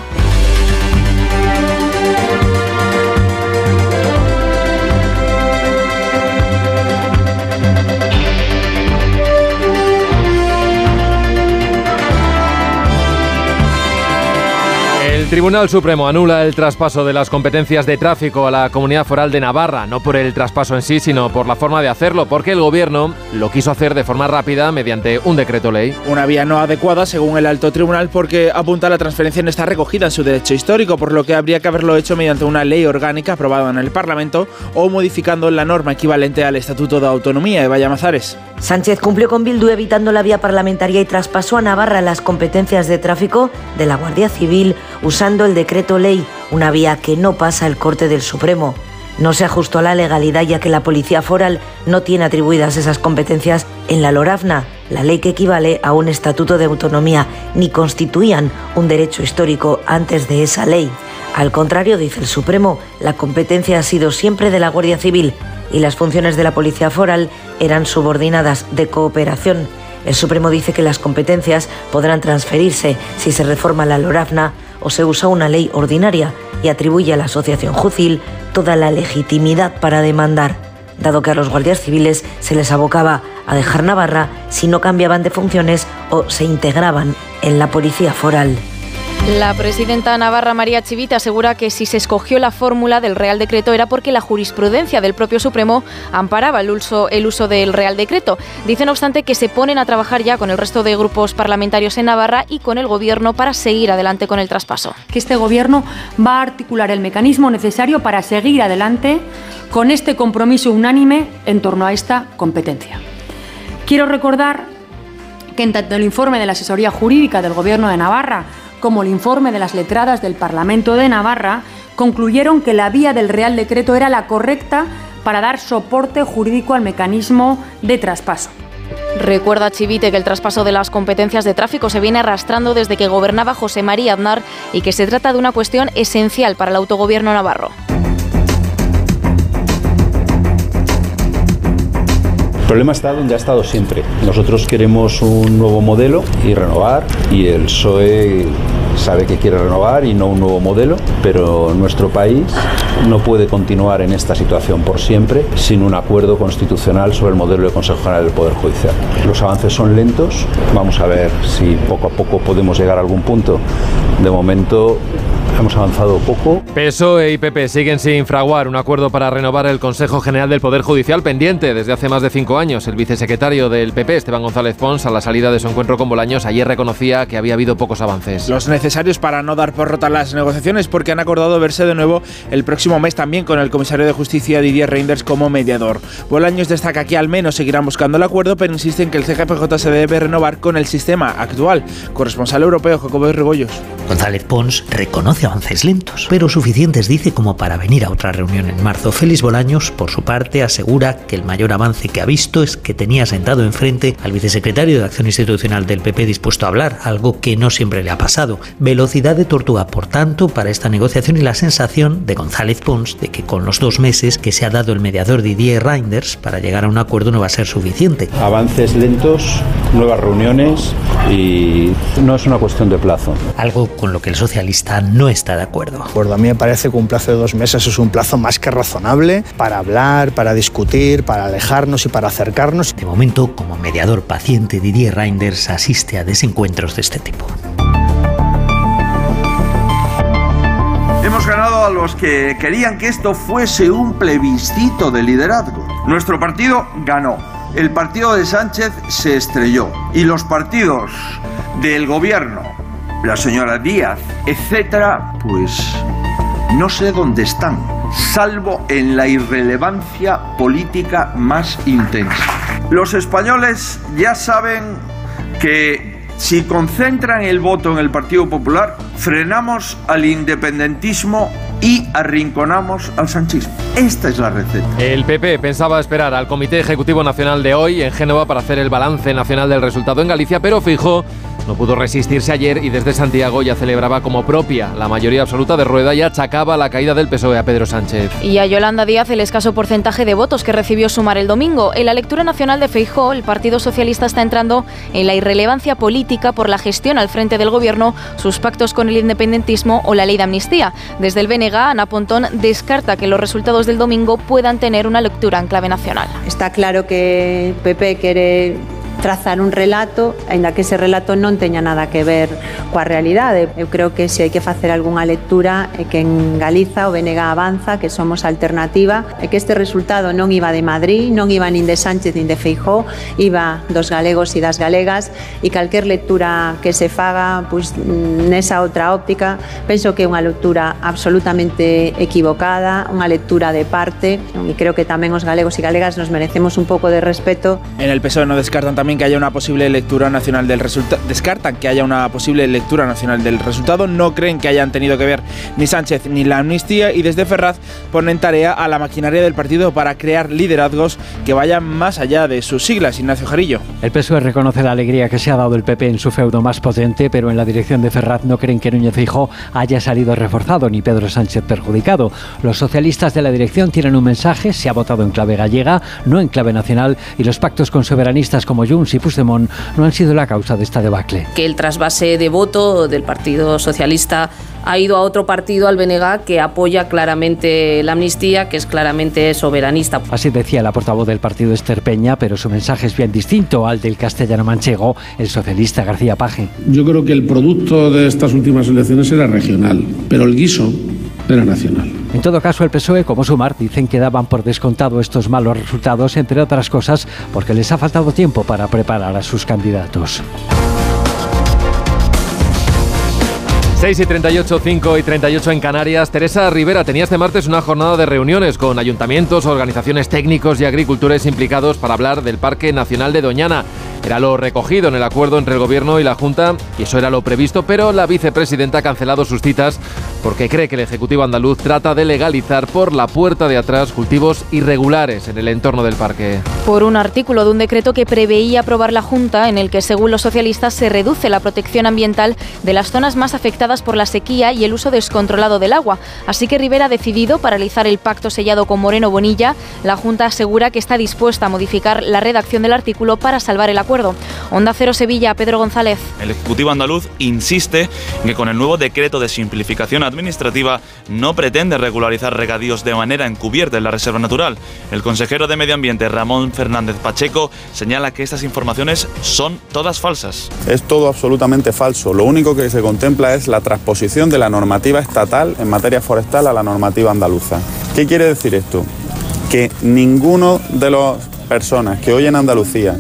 El Tribunal Supremo anula el traspaso de las competencias de tráfico a la Comunidad Foral de Navarra, no por el traspaso en sí, sino por la forma de hacerlo, porque el Gobierno lo quiso hacer de forma rápida mediante un decreto ley. Una vía no adecuada, según el alto tribunal, porque apunta la transferencia no está recogida en su derecho histórico, por lo que habría que haberlo hecho mediante una ley orgánica aprobada en el Parlamento o modificando la norma equivalente al Estatuto de Autonomía de Vallamazares. Sánchez cumplió con Bildu evitando la vía parlamentaria y traspasó a Navarra las competencias de tráfico de la Guardia Civil usando el decreto ley, una vía que no pasa el corte del Supremo. No se ajustó a la legalidad ya que la Policía Foral no tiene atribuidas esas competencias en la LORAFNA, la ley que equivale a un estatuto de autonomía, ni constituían un derecho histórico antes de esa ley. Al contrario, dice el Supremo, la competencia ha sido siempre de la Guardia Civil y las funciones de la Policía Foral eran subordinadas de cooperación. El Supremo dice que las competencias podrán transferirse si se reforma la LORAFNA o se usa una ley ordinaria y atribuye a la Asociación Jucil toda la legitimidad para demandar, dado que a los guardias civiles se les abocaba a dejar Navarra si no cambiaban de funciones o se integraban en la policía foral. La presidenta Navarra María Chivita asegura que si se escogió la fórmula del Real Decreto era porque la jurisprudencia del propio Supremo amparaba el uso, el uso del Real Decreto. Dice, no obstante, que se ponen a trabajar ya con el resto de grupos parlamentarios en Navarra y con el Gobierno para seguir adelante con el traspaso. Que este Gobierno va a articular el mecanismo necesario para seguir adelante con este compromiso unánime en torno a esta competencia. Quiero recordar que en tanto el informe de la asesoría jurídica del Gobierno de Navarra como el informe de las letradas del Parlamento de Navarra, concluyeron que la vía del Real Decreto era la correcta para dar soporte jurídico al mecanismo de traspaso. Recuerda Chivite que el traspaso de las competencias de tráfico se viene arrastrando desde que gobernaba José María Aznar y que se trata de una cuestión esencial para el autogobierno navarro. Problema está donde ha estado siempre. Nosotros queremos un nuevo modelo y renovar y el PSOE sabe que quiere renovar y no un nuevo modelo, pero nuestro país no puede continuar en esta situación por siempre sin un acuerdo constitucional sobre el modelo de Consejo General del Poder Judicial. Los avances son lentos, vamos a ver si poco a poco podemos llegar a algún punto. De momento hemos avanzado poco. PSOE y PP siguen sin fraguar un acuerdo para renovar el Consejo General del Poder Judicial pendiente desde hace más de cinco años. El vicesecretario del PP, Esteban González Pons, a la salida de su encuentro con Bolaños, ayer reconocía que había habido pocos avances. Los necesarios para no dar por rota las negociaciones porque han acordado verse de nuevo el próximo mes también con el comisario de Justicia Didier Reinders como mediador. Bolaños destaca que al menos seguirán buscando el acuerdo, pero insiste en que el CGPJ se debe renovar con el sistema actual. Corresponsal europeo Jacobo Rebollos. González Pons reconoce avances lentos, pero suficientes dice como para venir a otra reunión en marzo. Félix Bolaños, por su parte, asegura que el mayor avance que ha visto es que tenía sentado enfrente al vicesecretario de Acción Institucional del PP dispuesto a hablar, algo que no siempre le ha pasado. Velocidad de tortuga, por tanto, para esta negociación y la sensación de González Pons de que con los dos meses que se ha dado el mediador Didier Reinders para llegar a un acuerdo no va a ser suficiente. Avances lentos, nuevas reuniones y no es una cuestión de plazo. Algo con lo que el socialista no está de acuerdo. Pues a mí me parece que un plazo de dos meses es un plazo más que razonable para hablar, para discutir, para alejarnos y para acercarnos. De momento, como mediador paciente, Didier Reinders asiste a desencuentros de este tipo. Hemos ganado a los que querían que esto fuese un plebiscito de liderazgo. Nuestro partido ganó. El partido de Sánchez se estrelló. Y los partidos del gobierno, la señora Díaz, etcétera, pues no sé dónde están, salvo en la irrelevancia política más intensa. Los españoles ya saben que si concentran el voto en el Partido Popular, frenamos al independentismo y arrinconamos al sanchismo. Esta es la receta. El PP pensaba esperar al Comité Ejecutivo Nacional de hoy en Génova para hacer el balance nacional del resultado en Galicia, pero fijó no pudo resistirse ayer y desde Santiago ya celebraba como propia la mayoría absoluta de Rueda y achacaba la caída del PSOE a Pedro Sánchez. Y a Yolanda Díaz el escaso porcentaje de votos que recibió Sumar el domingo. En la lectura nacional de Feijó, el Partido Socialista está entrando en la irrelevancia política por la gestión al frente del gobierno, sus pactos con el independentismo o la ley de amnistía. Desde el BNG, Ana Pontón descarta que los resultados del domingo puedan tener una lectura en clave nacional. Está claro que PP quiere trazar un relato, aínda que ese relato non teña nada que ver coa realidade. Eu creo que se hai que facer algunha lectura é que en Galiza o BNG avanza, que somos alternativa, e que este resultado non iba de Madrid, non iba nin de Sánchez nin de Feijó, iba dos galegos e das galegas, e calquer lectura que se faga pois, nesa outra óptica, penso que é unha lectura absolutamente equivocada, unha lectura de parte, e creo que tamén os galegos e galegas nos merecemos un pouco de respeto. En el PSOE no descartan tamén también que haya una posible lectura nacional del resultado. Descartan que haya una posible lectura nacional del resultado. No creen que hayan tenido que ver ni Sánchez ni la amnistía. Y desde Ferraz ponen tarea a la maquinaria del partido para crear liderazgos que vayan más allá de sus siglas. Ignacio Jarillo. El PSOE reconoce la alegría que se ha dado el PP en su feudo más potente, pero en la dirección de Ferraz no creen que Núñez Fijó haya salido reforzado ni Pedro Sánchez perjudicado. Los socialistas de la dirección tienen un mensaje: se ha votado en clave gallega, no en clave nacional, y los pactos con soberanistas como Junts y Puigdemont no han sido la causa de esta debacle. Que el trasvase de voto del Partido Socialista ha ido a otro partido, al BNG, que apoya claramente la amnistía, que es claramente soberanista. Así decía la portavoz del partido Esther Peña, pero su mensaje es bien distinto al del castellano manchego, el socialista García Paje. Yo creo que el producto de estas últimas elecciones era regional, pero el guiso era nacional. En todo caso, el PSOE como Sumar dicen que daban por descontado estos malos resultados, entre otras cosas, porque les ha faltado tiempo para preparar a sus candidatos. 6 y 38, 5 y 38 en Canarias. Teresa Rivera tenía este martes una jornada de reuniones con ayuntamientos, organizaciones técnicos y agricultores implicados para hablar del Parque Nacional de Doñana. Era lo recogido en el acuerdo entre el Gobierno y la Junta y eso era lo previsto, pero la vicepresidenta ha cancelado sus citas porque cree que el Ejecutivo andaluz trata de legalizar por la puerta de atrás cultivos irregulares en el entorno del parque. Por un artículo de un decreto que preveía aprobar la Junta en el que, según los socialistas, se reduce la protección ambiental de las zonas más afectadas por la sequía y el uso descontrolado del agua. Así que Rivera ha decidido paralizar el pacto sellado con Moreno Bonilla. La Junta asegura que está dispuesta a modificar la redacción del artículo para salvar el acuerdo. Onda Cero Sevilla, Pedro González. El Ejecutivo andaluz insiste en que con el nuevo decreto de simplificación administrativa no pretende regularizar regadíos de manera encubierta en la reserva natural. El consejero de Medio Ambiente, Ramón Fernández Pacheco, señala que estas informaciones son todas falsas. Es todo absolutamente falso. Lo único que se contempla es la transposición de la normativa estatal en materia forestal a la normativa andaluza. ¿Qué quiere decir esto? Que ninguno de las personas que hoy en Andalucía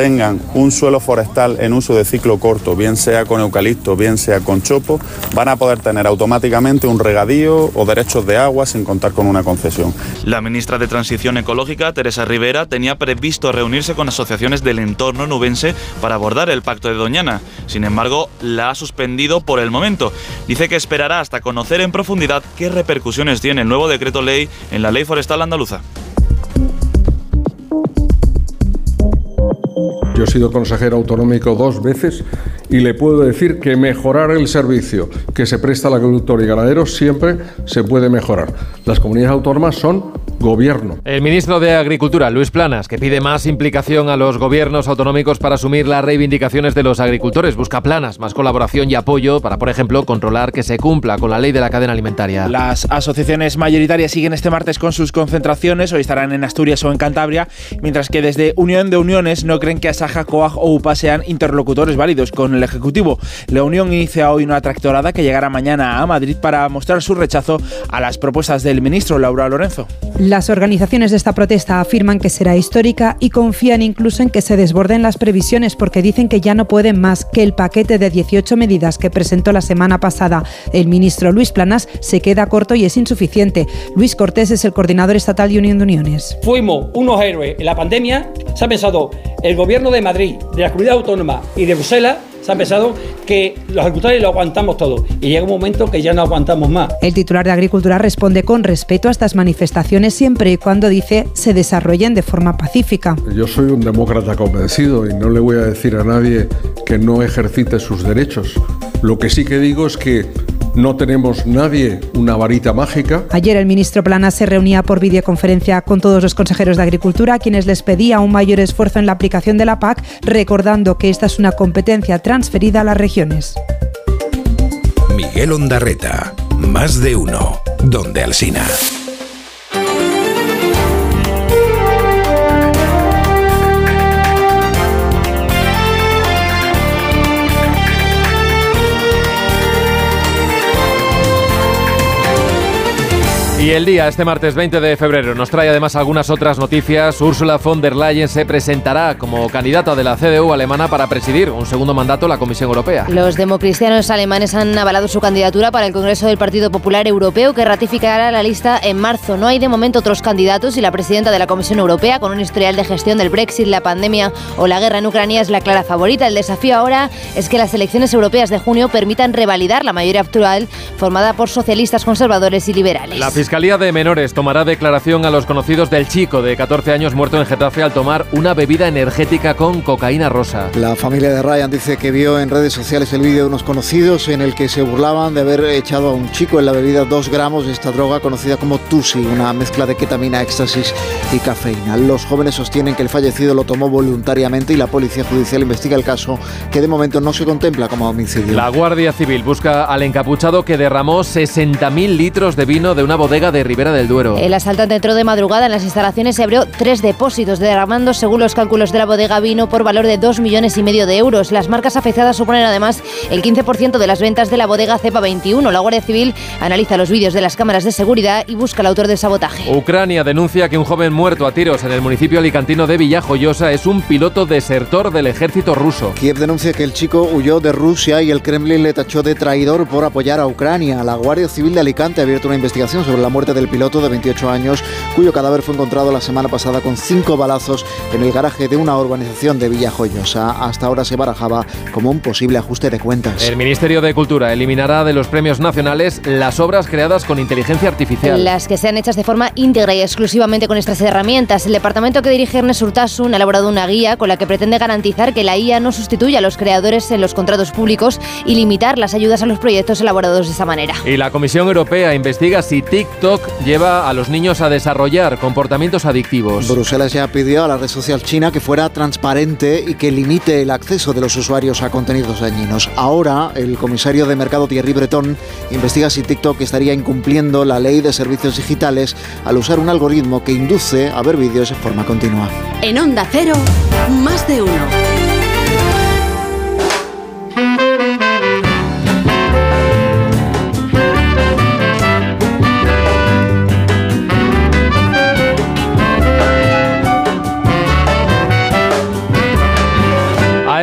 tengan un suelo forestal en uso de ciclo corto, bien sea con eucalipto, bien sea con chopo, van a poder tener automáticamente un regadío o derechos de agua sin contar con una concesión. La ministra de Transición Ecológica, Teresa Rivera, tenía previsto reunirse con asociaciones del entorno nubense para abordar el pacto de Doñana. Sin embargo, la ha suspendido por el momento. Dice que esperará hasta conocer en profundidad qué repercusiones tiene el nuevo decreto ley en la ley forestal andaluza. Yo he sido consejero autonómico dos veces y le puedo decir que mejorar el servicio que se presta al agricultor y ganadero siempre se puede mejorar. Las comunidades autónomas son gobierno. El ministro de Agricultura, Luis Planas, que pide más implicación a los gobiernos autonómicos para asumir las reivindicaciones de los agricultores, busca planas, más colaboración y apoyo para, por ejemplo, controlar que se cumpla con la ley de la cadena alimentaria. Las asociaciones mayoritarias siguen este martes con sus concentraciones, hoy estarán en Asturias o en Cantabria, mientras que desde Unión de Uniones no creen que Asaja, Coag o UPA sean interlocutores válidos con el Ejecutivo. La Unión inicia hoy una tractorada que llegará mañana a Madrid para mostrar su rechazo a las propuestas del ministro Laura Lorenzo. Las organizaciones de esta protesta afirman que será histórica y confían incluso en que se desborden las previsiones porque dicen que ya no pueden más, que el paquete de 18 medidas que presentó la semana pasada el ministro Luis Planas se queda corto y es insuficiente. Luis Cortés es el coordinador estatal de Unión de Uniones. Fuimos unos héroes en la pandemia, se ha pensado el gobierno de Madrid, de la comunidad autónoma y de Bruselas se ha pensado que los agricultores lo aguantamos todo y llega un momento que ya no aguantamos más. El titular de Agricultura responde con respeto a estas manifestaciones siempre y cuando dice se desarrollen de forma pacífica. Yo soy un demócrata convencido y no le voy a decir a nadie que no ejercite sus derechos. Lo que sí que digo es que no tenemos nadie una varita mágica. Ayer el ministro Planas se reunía por videoconferencia con todos los consejeros de Agricultura, a quienes les pedía un mayor esfuerzo en la aplicación de la PAC, recordando que esta es una competencia transferida a las regiones. Miguel Ondarreta, más de uno, donde Alsina. Y el día, este martes 20 de febrero, nos trae además algunas otras noticias. Ursula von der Leyen se presentará como candidata de la CDU alemana para presidir un segundo mandato la Comisión Europea. Los democristianos alemanes han avalado su candidatura para el Congreso del Partido Popular Europeo que ratificará la lista en marzo. No hay de momento otros candidatos y la presidenta de la Comisión Europea, con un historial de gestión del Brexit, la pandemia o la guerra en Ucrania, es la clara favorita. El desafío ahora es que las elecciones europeas de junio permitan revalidar la mayoría actual formada por socialistas, conservadores y liberales. La Fiscalía de Menores tomará declaración a los conocidos del chico de 14 años muerto en Getafe al tomar una bebida energética con cocaína rosa. La familia de Ryan dice que vio en redes sociales el vídeo de unos conocidos en el que se burlaban de haber echado a un chico en la bebida dos gramos de esta droga conocida como Tusi, una mezcla de ketamina, éxtasis y cafeína. Los jóvenes sostienen que el fallecido lo tomó voluntariamente y la policía judicial investiga el caso que de momento no se contempla como homicidio. La Guardia Civil busca al encapuchado que derramó 60.000 litros de vino de una bodega de Ribera del Duero. El asaltante entró de madrugada en las instalaciones y abrió tres depósitos, derramando, según los cálculos de la bodega, vino por valor de 2 millones y medio de euros. Las marcas afectadas suponen además el 15% de las ventas de la bodega Cepa 21. La Guardia Civil analiza los vídeos de las cámaras de seguridad y busca al autor del sabotaje. Ucrania denuncia que un joven muerto a tiros en el municipio alicantino de Villajoyosa es un piloto desertor del ejército ruso. Kiev denuncia que el chico huyó de Rusia y el Kremlin le tachó de traidor por apoyar a Ucrania. La Guardia Civil de Alicante ha abierto una investigación sobre la muerte del piloto de 28 años, cuyo cadáver fue encontrado la semana pasada con cinco balazos en el garaje de una urbanización de Villajoyosa. Hasta ahora se barajaba como un posible ajuste de cuentas. El Ministerio de Cultura eliminará de los premios nacionales las obras creadas con inteligencia artificial. Las que sean hechas de forma íntegra y exclusivamente con estas herramientas. El departamento que dirige Ernest Urtasun ha elaborado una guía con la que pretende garantizar que la IA no sustituya a los creadores en los contratos públicos y limitar las ayudas a los proyectos elaborados de esa manera. Y la Comisión Europea investiga si TikTok lleva a los niños a desarrollar comportamientos adictivos. Bruselas ya pidió a la red social china que fuera transparente y que limite el acceso de los usuarios a contenidos dañinos. Ahora, el comisario de mercado Thierry Breton investiga si TikTok estaría incumpliendo la ley de servicios digitales al usar un algoritmo que induce a ver vídeos de forma continua. En Onda Cero, más de uno.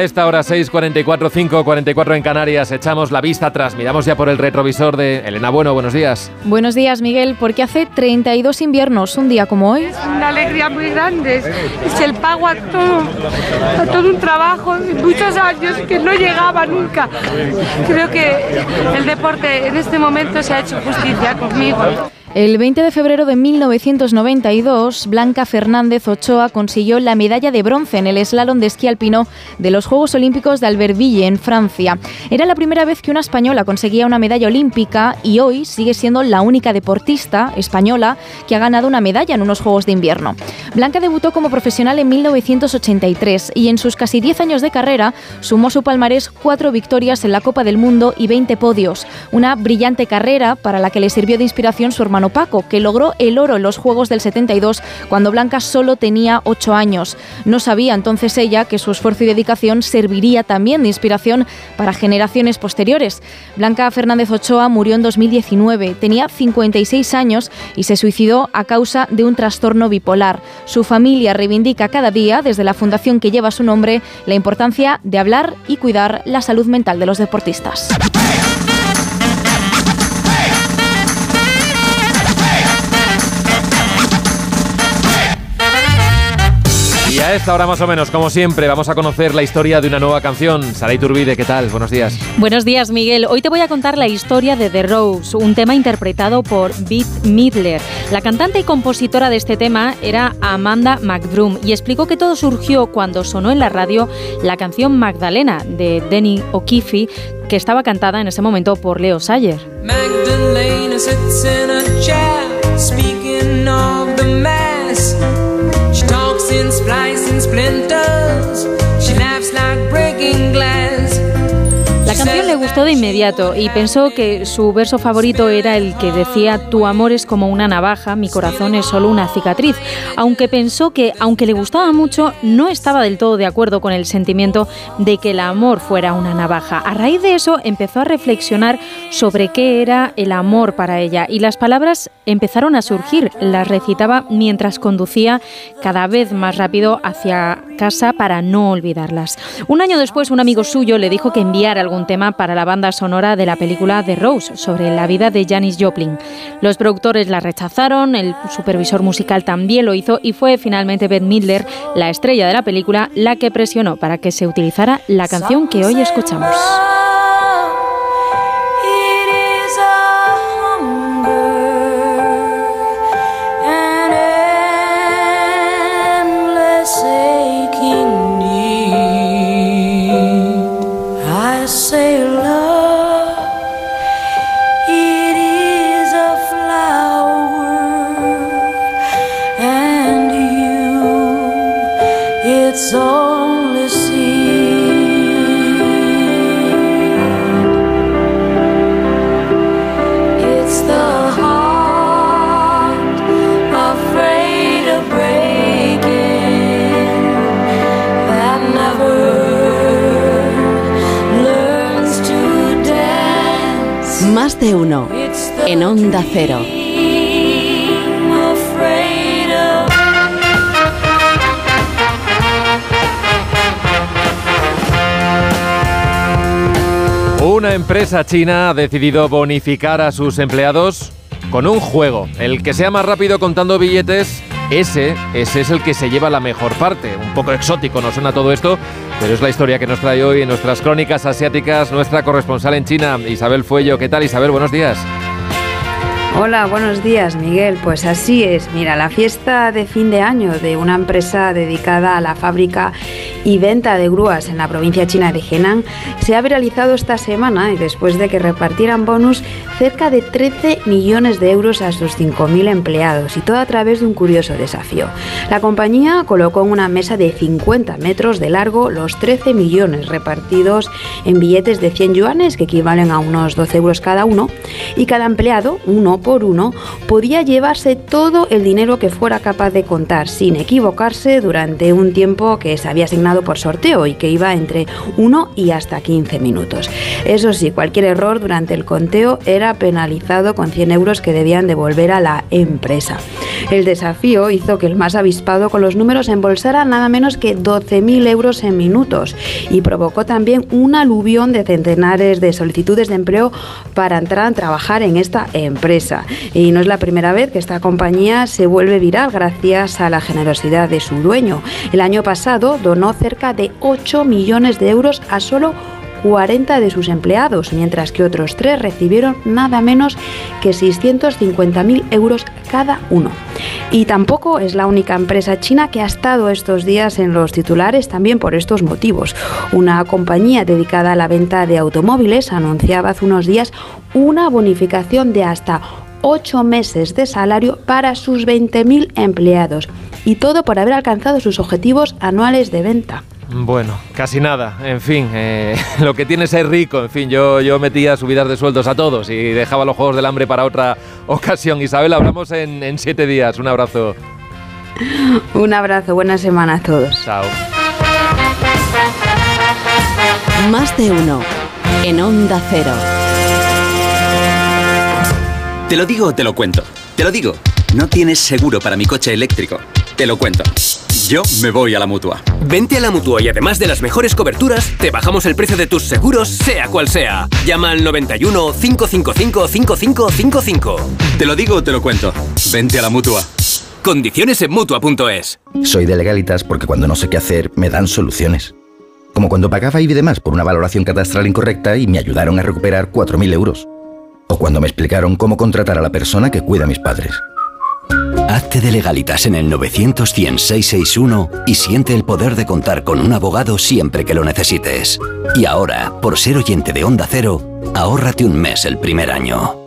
Esta hora 6.44, 5.44 en Canarias, echamos la vista atrás, miramos ya por el retrovisor de Elena Bueno, buenos días. Buenos días, Miguel, porque hace 32 inviernos, un día como hoy. Es una alegría muy grande, es el pago a todo, a todo un trabajo de muchos años que no llegaba nunca. Creo que el deporte en este momento se ha hecho justicia conmigo. El 20 de febrero de 1992, Blanca Fernández Ochoa consiguió la medalla de bronce en el slalom de esquí alpino de los Juegos Olímpicos de Albertville, en Francia. Era la primera vez que una española conseguía una medalla olímpica y hoy sigue siendo la única deportista española que ha ganado una medalla en unos Juegos de invierno. Blanca debutó como profesional en 1983 y en sus casi 10 años de carrera sumó su palmarés cuatro victorias en la Copa del Mundo y 20 podios. Una brillante carrera para la que le sirvió de inspiración su hermano Paco, que logró el oro en los Juegos del 72 cuando Blanca solo tenía 8 años. No sabía entonces ella que su esfuerzo y dedicación serviría también de inspiración para generaciones posteriores. Blanca Fernández Ochoa murió en 2019, tenía 56 años y se suicidó a causa de un trastorno bipolar. Su familia reivindica cada día, desde la fundación que lleva su nombre, la importancia de hablar y cuidar la salud mental de los deportistas. Y a esta hora más o menos, como siempre, vamos a conocer la historia de una nueva canción. Saray Turbide, ¿qué tal? Buenos días. Buenos días, Miguel. Hoy te voy a contar la historia de The Rose, un tema interpretado por Bette Midler. La cantante y compositora de este tema era Amanda McDroom y explicó que todo surgió cuando sonó en la radio la canción Magdalena de Denny O'Keefe, que estaba cantada en ese momento por Leo Sayer. Magdalena sits in a chair, speaking of the splinters. She laughs like breaking glass. Canción le gustó de inmediato y pensó que su verso favorito era el que decía Tu amor es como una navaja, mi corazón es solo una cicatriz, aunque pensó que, aunque le gustaba mucho, no estaba del todo de acuerdo con el sentimiento de que el amor fuera una navaja. A raíz de eso empezó a reflexionar sobre qué era el amor para ella y las palabras empezaron a surgir. Las recitaba mientras conducía cada vez más rápido hacia casa para no olvidarlas. Un año después un amigo suyo le dijo que enviara algún tema para la banda sonora de la película The Rose sobre la vida de Janis Joplin. Los productores la rechazaron, el supervisor musical también lo hizo y fue finalmente Beth Midler, la estrella de la película, la que presionó para que se utilizara la canción que hoy escuchamos. It's only seed. It's the heart afraid of breaking that never learns to dance. Más de uno. En Onda Cero. Una empresa china ha decidido bonificar a sus empleados con un juego. El que sea más rápido contando billetes, ese, es el que se lleva la mejor parte. Un poco exótico nos suena todo esto, pero es la historia que nos trae hoy en nuestras crónicas asiáticas nuestra corresponsal en China, Isabel Fuello. ¿Qué tal, Isabel? Buenos días. Hola, buenos días Miguel. Pues así es. Mira, la fiesta de fin de año de una empresa dedicada a la fábrica y venta de grúas en la provincia china de Henan se ha viralizado esta semana y después de que repartieran bonus cerca de 13 millones de euros a sus 5.000 empleados y todo a través de un curioso desafío. La compañía colocó en una mesa de 50 metros de largo los 13 millones repartidos en billetes de 100 yuanes que equivalen a unos 12 euros cada uno y cada empleado, uno por uno, podía llevarse todo el dinero que fuera capaz de contar sin equivocarse durante un tiempo que se había asignado por sorteo y que iba entre 1 y hasta 15 minutos. Eso sí, cualquier error durante el conteo era penalizado con 100 euros que debían devolver a la empresa. El desafío hizo que el más avispado con los números embolsara nada menos que 12.000 euros en minutos y provocó también un aluvión de centenares de solicitudes de empleo para entrar a trabajar en esta empresa. Y no es la primera vez que esta compañía se vuelve viral gracias a la generosidad de su dueño. El año pasado donó cerca de 8 millones de euros a solo 40 de sus empleados, mientras que otros tres recibieron nada menos que 650.000 euros cada uno. Y tampoco es la única empresa china que ha estado estos días en los titulares también por estos motivos. Una compañía dedicada a la venta de automóviles anunciaba hace unos días una bonificación de hasta 8 meses de salario para sus 20.000 empleados. Y todo por haber alcanzado sus objetivos anuales de venta. Bueno, casi nada. En fin, eh, lo que tiene es rico. En fin, yo, yo metía subidas de sueldos a todos y dejaba los Juegos del Hambre para otra ocasión. Isabel, hablamos en, en siete días. Un abrazo. Un abrazo, buena semana a todos. Chao. Más de uno. En Onda Cero. Te lo digo o te lo cuento. Te lo digo. No tienes seguro para mi coche eléctrico. Te lo cuento. Yo me voy a la mutua. Vente a la mutua y además de las mejores coberturas, te bajamos el precio de tus seguros, sea cual sea. Llama al 91 555 5555. Te lo digo o te lo cuento. Vente a la mutua. Condiciones en mutua.es. Soy de legalitas porque cuando no sé qué hacer, me dan soluciones. Como cuando pagaba IBI de más por una valoración catastral incorrecta y me ayudaron a recuperar 4.000 euros. O cuando me explicaron cómo contratar a la persona que cuida a mis padres. Hazte de legalitas en el 900 661 y siente el poder de contar con un abogado siempre que lo necesites. Y ahora, por ser oyente de Onda Cero, ahórrate un mes el primer año.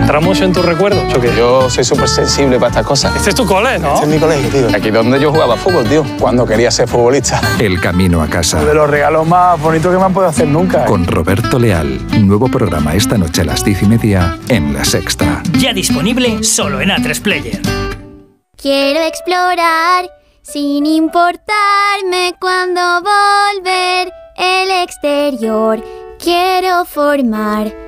¿Entramos en tus recuerdos o qué? Yo soy súper sensible para estas cosas. Este es tu cole, ¿no? Este es mi colegio, tío. Aquí donde yo jugaba fútbol, tío. Cuando quería ser futbolista. El camino a casa. De los regalos más bonitos que me han podido hacer nunca. ¿eh? Con Roberto Leal. Nuevo programa esta noche a las diez y media en La Sexta. Ya disponible solo en A3 Player. Quiero explorar sin importarme cuándo volver el exterior. Quiero formar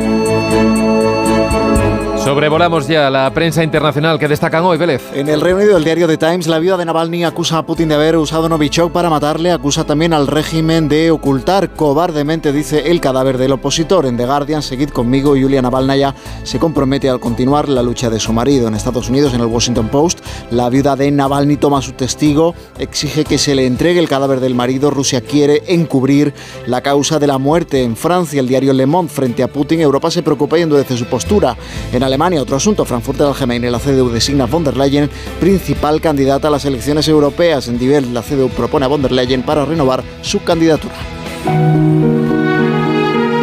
Sobrevolamos ya la prensa internacional que destacan hoy, Vélez. En el Reino Unido, el diario The Times, la viuda de Navalny acusa a Putin de haber usado Novichok para matarle, acusa también al régimen de ocultar cobardemente, dice, el cadáver del opositor. En The Guardian, seguid conmigo, Yulia Navalnaya se compromete al continuar la lucha de su marido. En Estados Unidos, en el Washington Post, la viuda de Navalny toma su testigo, exige que se le entregue el cadáver del marido. Rusia quiere encubrir la causa de la muerte. En Francia, el diario Le Monde, frente a Putin, Europa se preocupa y endurece su postura. En Alemania, otro asunto, Frankfurt Allgemeine, la CDU designa a von der Leyen principal candidata a las elecciones europeas. En nivel, la CDU propone a von der Leyen para renovar su candidatura.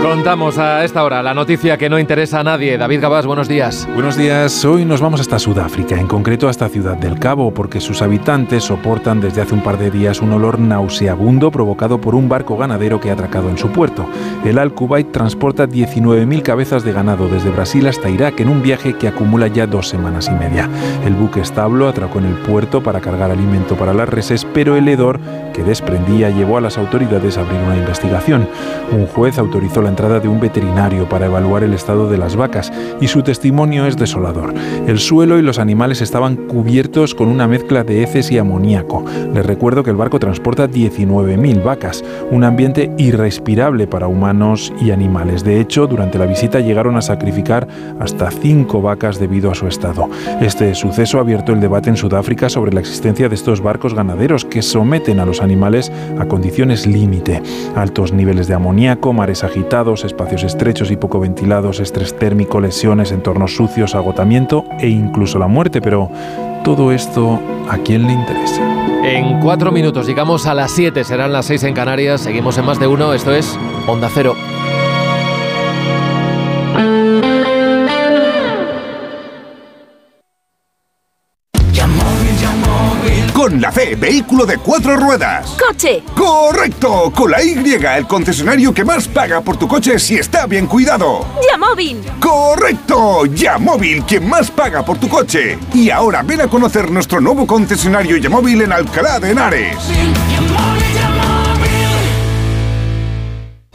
Contamos a esta hora la noticia que no interesa a nadie. David Gabás, buenos días. Buenos días. Hoy nos vamos hasta Sudáfrica, en concreto hasta Ciudad del Cabo, porque sus habitantes soportan desde hace un par de días un olor nauseabundo provocado por un barco ganadero que ha atracado en su puerto. El Al Kuwait transporta 19.000 cabezas de ganado desde Brasil hasta Irak en un viaje que acumula ya dos semanas y media. El buque establo atracó en el puerto para cargar alimento para las reses, pero el hedor que desprendía llevó a las autoridades a abrir una investigación. Un juez autorizó la entrada de un veterinario para evaluar el estado de las vacas y su testimonio es desolador. El suelo y los animales estaban cubiertos con una mezcla de heces y amoníaco. Les recuerdo que el barco transporta 19.000 vacas, un ambiente irrespirable para humanos y animales. De hecho, durante la visita llegaron a sacrificar hasta 5 vacas debido a su estado. Este suceso ha abierto el debate en Sudáfrica sobre la existencia de estos barcos ganaderos que someten a los animales a condiciones límite. Altos niveles de amoníaco, mares agitados, espacios estrechos y poco ventilados, estrés térmico, lesiones, entornos sucios, agotamiento e incluso la muerte. Pero todo esto, ¿a quién le interesa? En cuatro minutos llegamos a las 7, serán las 6 en Canarias. Seguimos en más de uno, esto es Onda Cero. Con la C, vehículo de cuatro ruedas. ¡Coche! ¡Correcto! Con la Y, el concesionario que más paga por tu coche si está bien cuidado. ¡Yamóvil! ¡Correcto! Yamóvil, quien más paga por tu coche. Y ahora ven a conocer nuestro nuevo concesionario Yamóvil en Alcalá de Henares.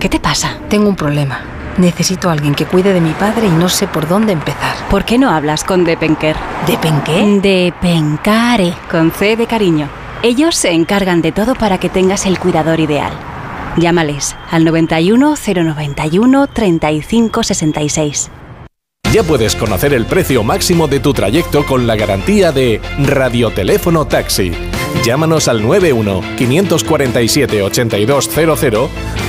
¿Qué te pasa? Tengo un problema. Necesito a alguien que cuide de mi padre y no sé por dónde empezar. ¿Por qué no hablas con Depenker? ¿Depenqué? Depencare, con C de cariño. Ellos se encargan de todo para que tengas el cuidador ideal. Llámales al 91 091 35 66. Ya puedes conocer el precio máximo de tu trayecto con la garantía de Radioteléfono Taxi. Llámanos al 91 547 8200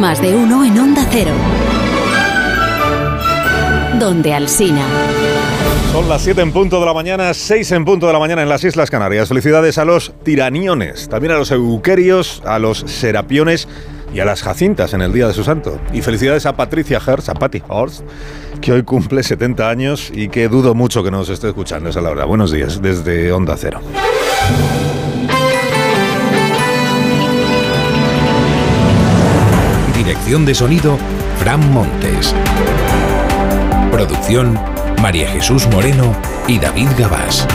Más de uno en Onda Cero. Donde Alsina. Son las 7 en punto de la mañana, 6 en punto de la mañana en las Islas Canarias. Felicidades a los tiraniones, también a los euquerios, a los serapiones y a las jacintas en el día de su santo. Y felicidades a Patricia Hertz, a Patty Horst, que hoy cumple 70 años y que dudo mucho que nos esté escuchando, esa es la verdad. Buenos días desde Onda Cero. Dirección de sonido, Fran Montes. Producción, María Jesús Moreno y David Gabás.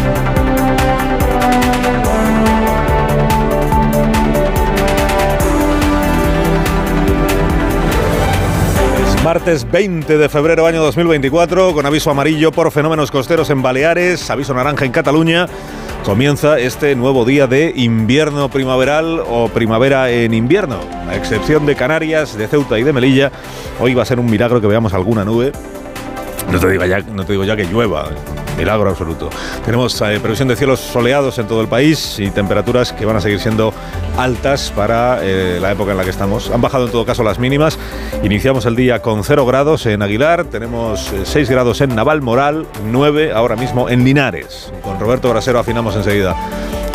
Es martes 20 de febrero año 2024, con aviso amarillo por fenómenos costeros en Baleares, aviso naranja en Cataluña. Comienza este nuevo día de invierno primaveral o primavera en invierno. A excepción de Canarias, de Ceuta y de Melilla, hoy va a ser un milagro que veamos alguna nube. No te digo ya, que llueva, milagro absoluto. Tenemos eh, previsión de cielos soleados en todo el país y temperaturas que van a seguir siendo altas para eh, la época en la que estamos. Han bajado en todo caso las mínimas. Iniciamos el día con 0 grados en Aguilar, tenemos eh, 6 grados en Navalmoral, 9 ahora mismo en Linares. Con Roberto Brasero afinamos enseguida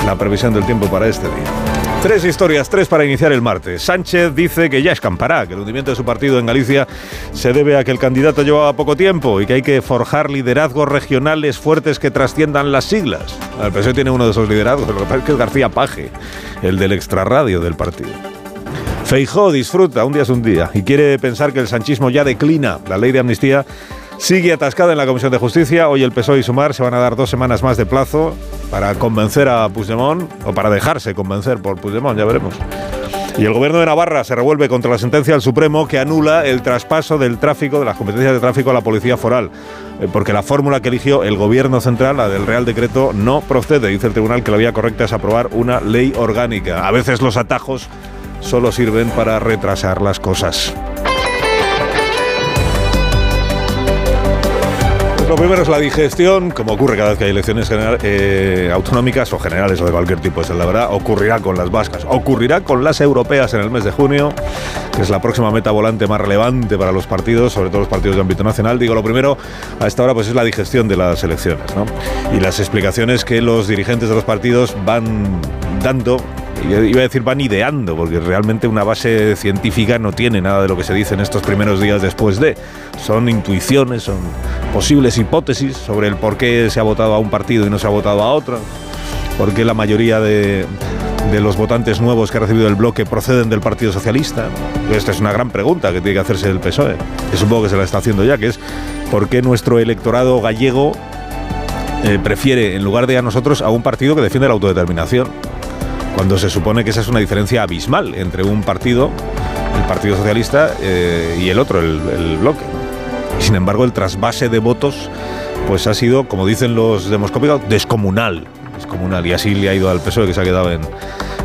la previsión del tiempo para este día. Tres historias, tres para iniciar el martes. Sánchez dice que ya escampará, que el hundimiento de su partido en Galicia se debe a que el candidato llevaba poco tiempo y que hay que forjar liderazgos regionales fuertes que trasciendan las siglas. El PSOE tiene uno de esos liderazgos, lo que pasa es que es García Paje, el del extrarradio del partido. Feijó disfruta, un día es un día, y quiere pensar que el sanchismo ya declina. La ley de amnistía sigue atascada en la Comisión de Justicia. Hoy el PSOE y Sumar se van a dar dos semanas más de plazo para convencer a Puigdemont, o para dejarse convencer por Puigdemont, ya veremos. Y el gobierno de Navarra se revuelve contra la sentencia del Supremo que anula el traspaso del tráfico, de las competencias de tráfico a la Policía Foral. Eh, Porque la fórmula que eligió el gobierno central, la del Real Decreto, no procede. Dice el tribunal que la vía correcta es aprobar una ley orgánica. A veces los atajos solo sirven para retrasar las cosas. Lo primero es la digestión, como ocurre cada vez que hay elecciones eh, autonómicas o generales o de cualquier tipo, es la verdad. Ocurrirá con las vascas, ocurrirá con las europeas en el mes de junio, que es la próxima meta volante más relevante para los partidos, sobre todo los partidos de ámbito nacional. Digo, lo primero a esta hora pues es la digestión de las elecciones, ¿no? Y las explicaciones que los dirigentes de los partidos van dando Iba a decir van ideando, porque realmente una base científica no tiene nada de lo que se dice en estos primeros días después de. Son intuiciones, son posibles hipótesis sobre el por qué se ha votado a un partido y no se ha votado a otro, por qué la mayoría de, los votantes nuevos que ha recibido el bloque proceden del Partido Socialista. Esta es una gran pregunta que tiene que hacerse el PSOE, que supongo que se la está haciendo ya, que es por qué nuestro electorado gallego eh, prefiere, en lugar de a nosotros, a un partido que defiende la autodeterminación cuando se supone que esa es una diferencia abismal entre un partido, el Partido Socialista, eh, y el otro, el bloque. Sin embargo, el trasvase de votos pues ha sido, como dicen los demoscópicos, descomunal. Descomunal. Y así le ha ido al PSOE, que se ha quedado en,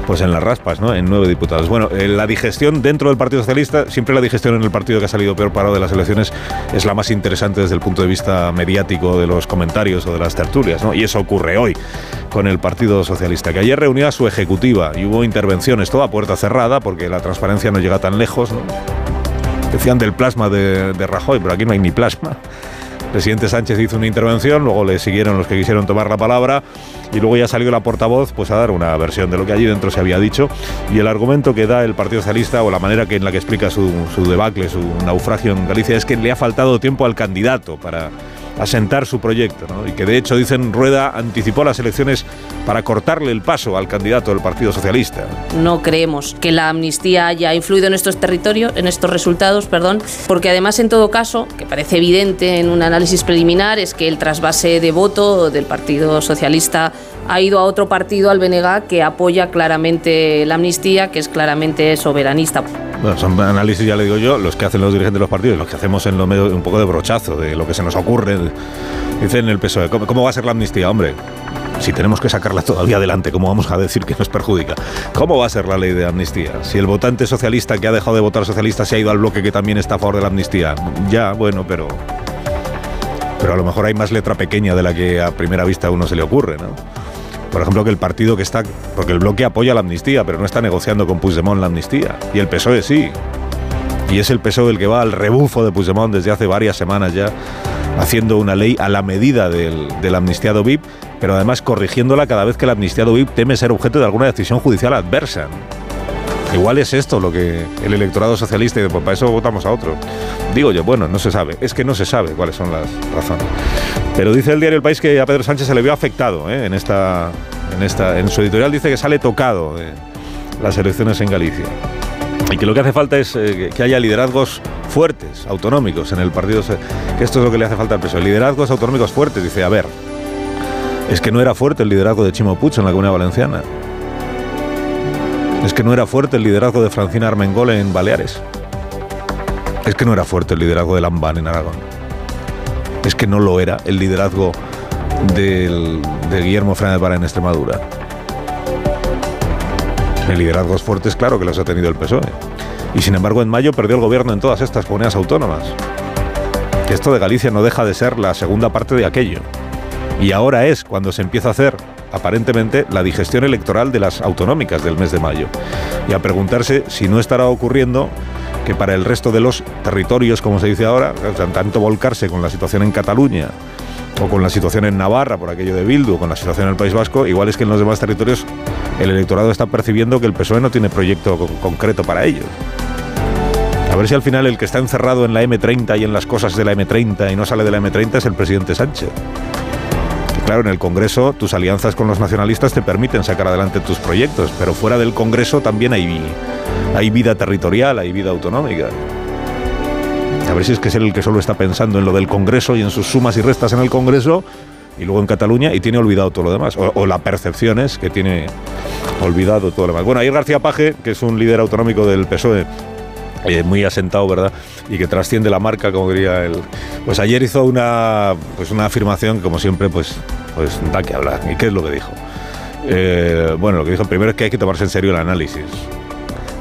pues en las raspas, ¿no? En nueve diputados. Bueno, eh, la digestión dentro del Partido Socialista, siempre la digestión en el partido que ha salido peor parado de las elecciones es la más interesante desde el punto de vista mediático de los comentarios o de las tertulias, ¿no? Y eso ocurre hoy con el Partido Socialista, que ayer reunió a su ejecutiva y hubo intervenciones, toda puerta cerrada, porque la transparencia no llega tan lejos, ¿no? Decían del plasma de, Rajoy, pero aquí no hay ni plasma. Presidente Sánchez hizo una intervención, luego le siguieron los que quisieron tomar la palabra y luego ya salió la portavoz pues a dar una versión de lo que allí dentro se había dicho y el argumento que da el Partido Socialista o la manera en la que explica su, su debacle, su naufragio en Galicia es que le ha faltado tiempo al candidato para asentar su proyecto ¿no? y que de hecho dicen Rueda anticipó las elecciones para cortarle el paso al candidato del Partido Socialista. No creemos que la amnistía haya influido en estos territorios, en estos resultados, perdón, porque además en todo caso, que parece evidente en un análisis preliminar, es que el trasvase de voto del Partido Socialista ha ido a otro partido, al BNG, que apoya claramente la amnistía, que es claramente soberanista. Bueno, son análisis, ya le digo yo, los que hacen los dirigentes de los partidos, los que hacemos en lo medio un poco de brochazo, de lo que se nos ocurre. Dicen el PSOE, ¿cómo, ¿cómo va a ser la amnistía? Hombre, si tenemos que sacarla todavía adelante, ¿cómo vamos a decir que nos perjudica? ¿Cómo va a ser la ley de amnistía? Si el votante socialista que ha dejado de votar socialista se ha ido al bloque que también está a favor de la amnistía, ya, bueno, pero... Pero a lo mejor hay más letra pequeña de la que a primera vista a uno se le ocurre, ¿no? Por ejemplo, que el partido que está. Porque el bloque apoya la amnistía, pero no está negociando con Puigdemont la amnistía. Y el PSOE sí. Y es el PSOE el que va al rebufo de Puigdemont desde hace varias semanas ya, haciendo una ley a la medida del, del amnistiado VIP, pero además corrigiéndola cada vez que el amnistiado VIP teme ser objeto de alguna decisión judicial adversa. Igual es esto lo que el electorado socialista de, pues para eso votamos a otro. Digo yo, bueno, no se sabe. Es que no se sabe cuáles son las razones. Pero dice el diario El País que a Pedro Sánchez se le vio afectado ¿eh? en, esta, en, esta, en su editorial. Dice que sale tocado las elecciones en Galicia. Y que lo que hace falta es eh, que haya liderazgos fuertes, autonómicos en el partido. Que esto es lo que le hace falta al PSOE. Liderazgos autonómicos fuertes. Dice, a ver, es que no era fuerte el liderazgo de Chimo en la Comunidad Valenciana. Es que no era fuerte el liderazgo de Francina Armengol en Baleares. Es que no era fuerte el liderazgo de Lambán en Aragón. Es que no lo era el liderazgo de Guillermo Fernández Vara en Extremadura. El liderazgos fuertes, claro que los ha tenido el PSOE. Y sin embargo, en mayo perdió el gobierno en todas estas comunidades autónomas. Esto de Galicia no deja de ser la segunda parte de aquello. Y ahora es cuando se empieza a hacer aparentemente la digestión electoral de las autonómicas del mes de mayo. Y a preguntarse si no estará ocurriendo que para el resto de los territorios, como se dice ahora, tanto volcarse con la situación en Cataluña o con la situación en Navarra por aquello de Bildu, o con la situación en el País Vasco, igual es que en los demás territorios el electorado está percibiendo que el PSOE no tiene proyecto co- concreto para ellos. A ver si al final el que está encerrado en la M30 y en las cosas de la M30 y no sale de la M30 es el presidente Sánchez. Claro, en el Congreso tus alianzas con los nacionalistas te permiten sacar adelante tus proyectos, pero fuera del Congreso también hay, hay vida territorial, hay vida autonómica. A ver si es que es el que solo está pensando en lo del Congreso y en sus sumas y restas en el Congreso y luego en Cataluña y tiene olvidado todo lo demás. O, la percepción es que tiene olvidado todo lo demás. Bueno, ayer García Paje, que es un líder autonómico del PSOE, eh, muy asentado, ¿verdad? Y que trasciende la marca, como diría él. Pues ayer hizo una, pues una afirmación que, como siempre, pues, pues da que hablar. ¿Y qué es lo que dijo? Eh, bueno, lo que dijo primero es que hay que tomarse en serio el análisis.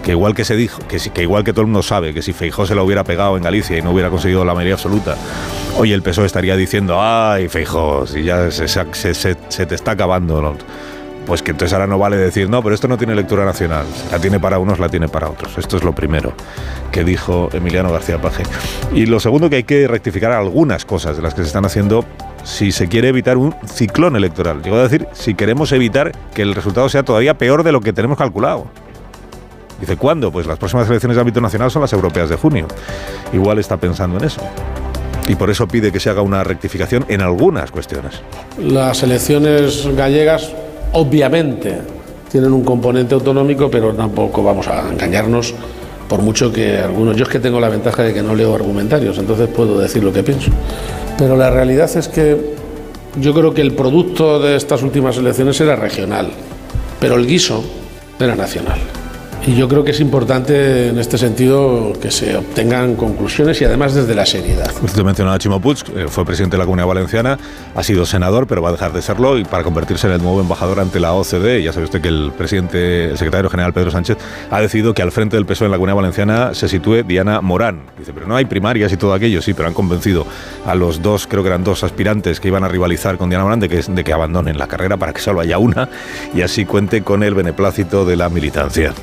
Que igual que se dijo, que, si- que igual que todo el mundo sabe, que si Feijó se lo hubiera pegado en Galicia y no hubiera conseguido la mayoría absoluta, hoy el PSOE estaría diciendo, ay, Feijó, si ya se, se- se- se- se te está acabando. ¿no?". Pues que entonces ahora no vale decir, no, pero esto no tiene lectura nacional. La tiene para unos, la tiene para otros. Esto es lo primero que dijo Emiliano García Paje. Y lo segundo que hay que rectificar algunas cosas de las que se están haciendo si se quiere evitar un ciclón electoral. Llegó a decir, si queremos evitar que el resultado sea todavía peor de lo que tenemos calculado. Dice, ¿cuándo? Pues las próximas elecciones de ámbito nacional son las europeas de junio. Igual está pensando en eso. Y por eso pide que se haga una rectificación en algunas cuestiones. Las elecciones gallegas, obviamente, tienen un componente autonómico, pero tampoco vamos a engañarnos, por mucho que algunos. Yo es que tengo la ventaja de que no leo argumentarios, entonces puedo decir lo que pienso. Pero la realidad es que yo creo que el producto de estas últimas elecciones era regional, pero el guiso era nacional. Y yo creo que es importante en este sentido que se obtengan conclusiones y además desde la seriedad. Usted mencionaba a Chimo eh, fue presidente de la Comunidad Valenciana, ha sido senador, pero va a dejar de serlo y para convertirse en el nuevo embajador ante la OCDE. Ya sabe usted que el presidente, el secretario general Pedro Sánchez, ha decidido que al frente del PSOE en la Comunidad Valenciana se sitúe Diana Morán. Dice, pero no hay primarias y todo aquello, sí, pero han convencido a los dos, creo que eran dos aspirantes que iban a rivalizar con Diana Morán de que, de que abandonen la carrera para que solo haya una y así cuente con el beneplácito de la militancia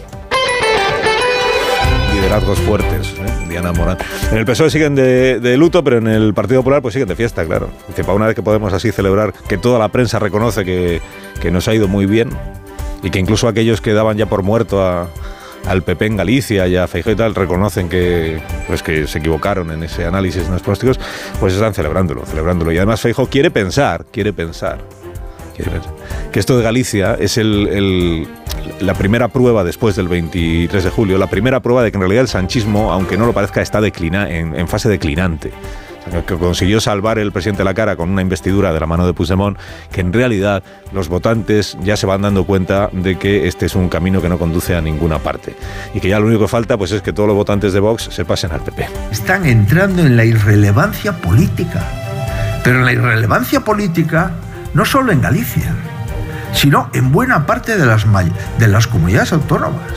liderazgos fuertes, ¿eh? Diana Morán. En el PSOE siguen de, luto, pero en el Partido Popular pues siguen de fiesta, claro. Dice, para una vez que podemos así celebrar que toda la prensa reconoce que, que nos ha ido muy bien y que incluso aquellos que daban ya por muerto a, al PP en Galicia y a Feijóo y tal reconocen que, pues que se equivocaron en ese análisis en los pronósticos, pues están celebrándolo, celebrándolo. Y además Feijóo quiere pensar, quiere pensar, que esto de Galicia es la primera prueba después del 23 de julio, la primera prueba de que en realidad el sanchismo, aunque no lo parezca, está declina, en, fase declinante. Que consiguió salvar el presidente la cara con una investidura de la mano de Puigdemont, que en realidad los votantes ya se van dando cuenta de que este es un camino que no conduce a ninguna parte. Y que ya lo único que falta pues es que todos los votantes de Vox se pasen al PP. Están entrando en la irrelevancia política, pero en la irrelevancia política no solo en Galicia, sino en buena parte de las, de las comunidades autónomas.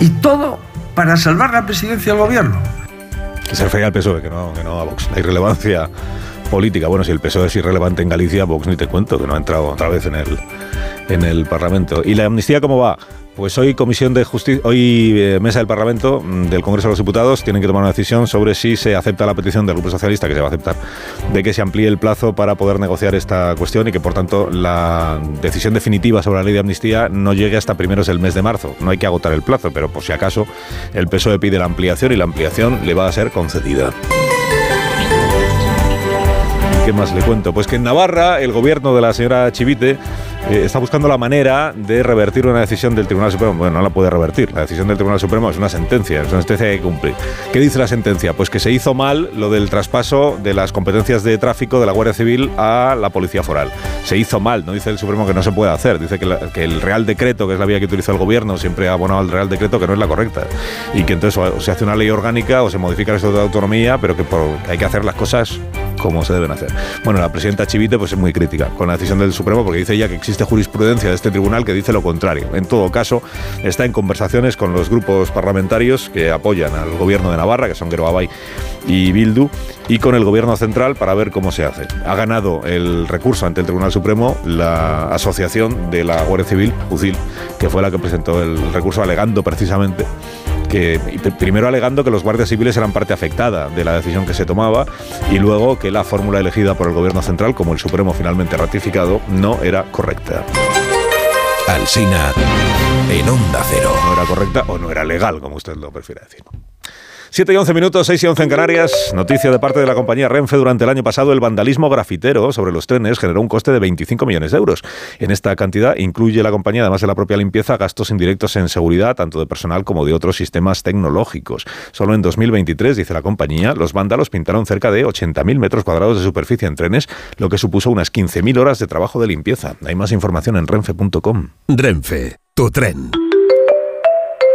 Y todo para salvar la presidencia del gobierno. Que se refiere al PSOE, que no, que no a Vox. La irrelevancia política. Bueno, si el PSOE es irrelevante en Galicia, Vox ni te cuento, que no ha entrado otra vez en el, en el Parlamento. ¿Y la amnistía cómo va? Pues hoy Comisión de Justicia, hoy eh, Mesa del Parlamento mm, del Congreso de los Diputados tienen que tomar una decisión sobre si se acepta la petición del Grupo Socialista, que se va a aceptar, de que se amplíe el plazo para poder negociar esta cuestión y que por tanto la decisión definitiva sobre la ley de amnistía no llegue hasta primeros del mes de marzo. No hay que agotar el plazo, pero por si acaso el PSOE pide la ampliación y la ampliación le va a ser concedida. ¿Qué más le cuento? Pues que en Navarra el gobierno de la señora Chivite eh, está buscando la manera de revertir una decisión del Tribunal Supremo. Bueno, no la puede revertir. La decisión del Tribunal Supremo es una sentencia, es una sentencia que cumplir. ¿Qué dice la sentencia? Pues que se hizo mal lo del traspaso de las competencias de tráfico de la Guardia Civil a la Policía Foral. Se hizo mal, no dice el Supremo que no se puede hacer. Dice que, el Real Decreto, que es la vía que utilizó el gobierno, siempre ha abonado al Real Decreto que no es la correcta. Y que entonces o se hace una ley orgánica o se modifica el Estatuto de Autonomía, pero que hay que hacer las cosas como se deben hacer. Bueno, la presidenta Chivite pues es muy crítica con la decisión del Supremo porque dice ya que existe jurisprudencia de este tribunal que dice lo contrario. En todo caso, está en conversaciones con los grupos parlamentarios que apoyan al gobierno de Navarra, que son Geroabay y Bildu, y con el gobierno central para ver cómo se hace. Ha ganado el recurso ante el Tribunal Supremo la asociación de la Guardia Civil, UCIL, que fue la que presentó el recurso alegando precisamente que primero alegando que los guardias civiles eran parte afectada de la decisión que se tomaba y luego que la fórmula elegida por el gobierno central, como el Supremo finalmente ratificado, no era correcta. Alsina en Onda Cero. No era correcta o no era legal, como usted lo prefiere decir. 7 y 11 minutos, 6 y 11 en Canarias. Noticia de parte de la compañía Renfe. Durante el año pasado, el vandalismo grafitero sobre los trenes generó un coste de 25 millones de euros. En esta cantidad incluye la compañía, además de la propia limpieza, gastos indirectos en seguridad, tanto de personal como de otros sistemas tecnológicos. Solo en 2023, dice la compañía, los vándalos pintaron cerca de 80.000 metros cuadrados de superficie en trenes, lo que supuso unas 15.000 horas de trabajo de limpieza. Hay más información en renfe.com. Renfe, tu tren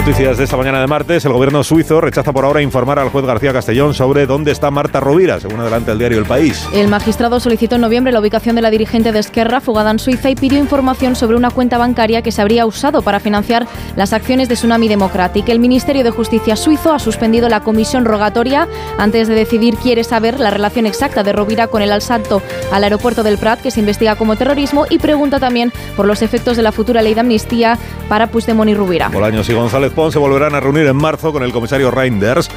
Noticias de esta mañana de martes. El gobierno suizo rechaza por ahora informar al juez García Castellón sobre dónde está Marta Rovira, según adelanta el diario El País. El magistrado solicitó en noviembre la ubicación de la dirigente de Esquerra, fugada en Suiza, y pidió información sobre una cuenta bancaria que se habría usado para financiar las acciones de Tsunami Democratic. El Ministerio de Justicia suizo ha suspendido la comisión rogatoria antes de decidir quiere saber la relación exacta de Rovira con el asalto al aeropuerto del Prat, que se investiga como terrorismo, y pregunta también por los efectos de la futura ley de amnistía para Puigdemont y Rovira. Bolaños y González se volverán a reunir en marzo con el comisario Reinders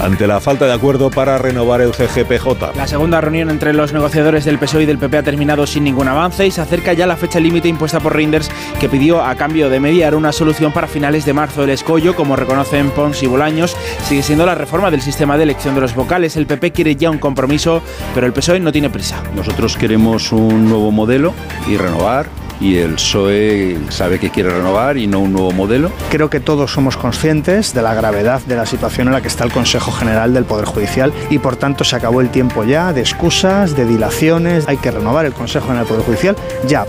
ante la falta de acuerdo para renovar el GGPJ. La segunda reunión entre los negociadores del PSOE y del PP ha terminado sin ningún avance y se acerca ya la fecha límite impuesta por Reinders que pidió a cambio de mediar una solución para finales de marzo. El escollo, como reconocen Pons y Bolaños, sigue siendo la reforma del sistema de elección de los vocales. El PP quiere ya un compromiso, pero el PSOE no tiene prisa. Nosotros queremos un nuevo modelo y renovar y el PSOE sabe que quiere renovar y no un nuevo modelo. Creo que todos somos conscientes de la gravedad de la situación en la que está el Consejo General del Poder Judicial y por tanto se acabó el tiempo ya de excusas, de dilaciones. Hay que renovar el Consejo General del Poder Judicial ya.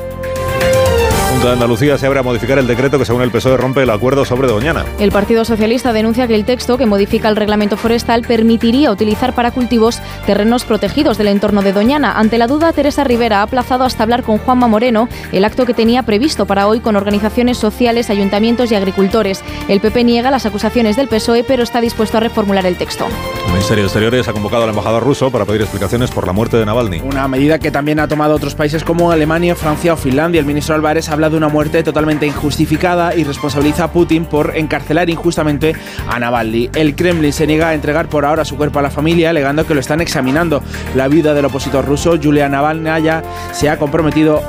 Junta de Andalucía se abre a modificar el decreto que según el PSOE rompe el acuerdo sobre Doñana. El Partido Socialista denuncia que el texto que modifica el reglamento forestal permitiría utilizar para cultivos terrenos protegidos del entorno de Doñana. Ante la duda, Teresa Rivera ha aplazado hasta hablar con Juanma Moreno el acto que tenía previsto para hoy con organizaciones sociales, ayuntamientos y agricultores. El PP niega las acusaciones del PSOE, pero está dispuesto a reformular el texto. El Ministerio de Exteriores ha convocado al embajador ruso para pedir explicaciones por la muerte de Navalny. Una medida que también ha tomado otros países como Alemania, Francia o Finlandia. El ministro Álvarez habla de una muerte totalmente injustificada y responsabiliza a Putin por encarcelar injustamente a Navalny. El Kremlin se niega a entregar por ahora su cuerpo a la familia, alegando que lo están examinando. La viuda del opositor ruso, Julia Navalnaya, se ha comprometido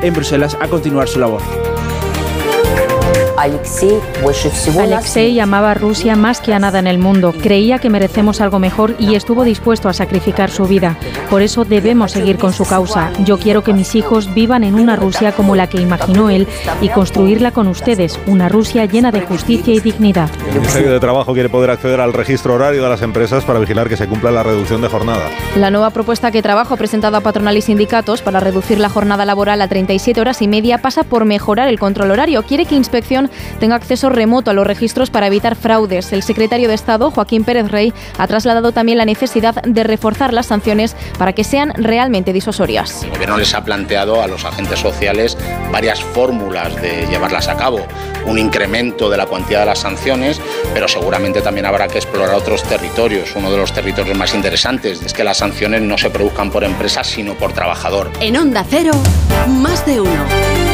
en Bruselas a continuar su labor. Alexei amaba a Rusia más que a nada en el mundo. Creía que merecemos algo mejor y estuvo dispuesto a sacrificar su vida. Por eso debemos seguir con su causa. Yo quiero que mis hijos vivan en una Rusia como la que imaginó él y construirla con ustedes, una Rusia llena de justicia y dignidad. El Ministerio de Trabajo quiere poder acceder al registro horario de las empresas para vigilar que se cumpla la reducción de jornada. La nueva propuesta que trabajo presentado a patronal y sindicatos para reducir la jornada laboral a 37 horas y media pasa por mejorar el control horario. Quiere que inspección tenga acceso remoto a los registros para evitar fraudes. El secretario de Estado, Joaquín Pérez Rey, ha trasladado también la necesidad de reforzar las sanciones para que sean realmente disuasorias. El gobierno les ha planteado a los agentes sociales varias fórmulas de llevarlas a cabo. Un incremento de la cuantía de las sanciones, pero seguramente también habrá que explorar otros territorios. Uno de los territorios más interesantes es que las sanciones no se produzcan por empresa, sino por trabajador. En Onda Cero, más de uno.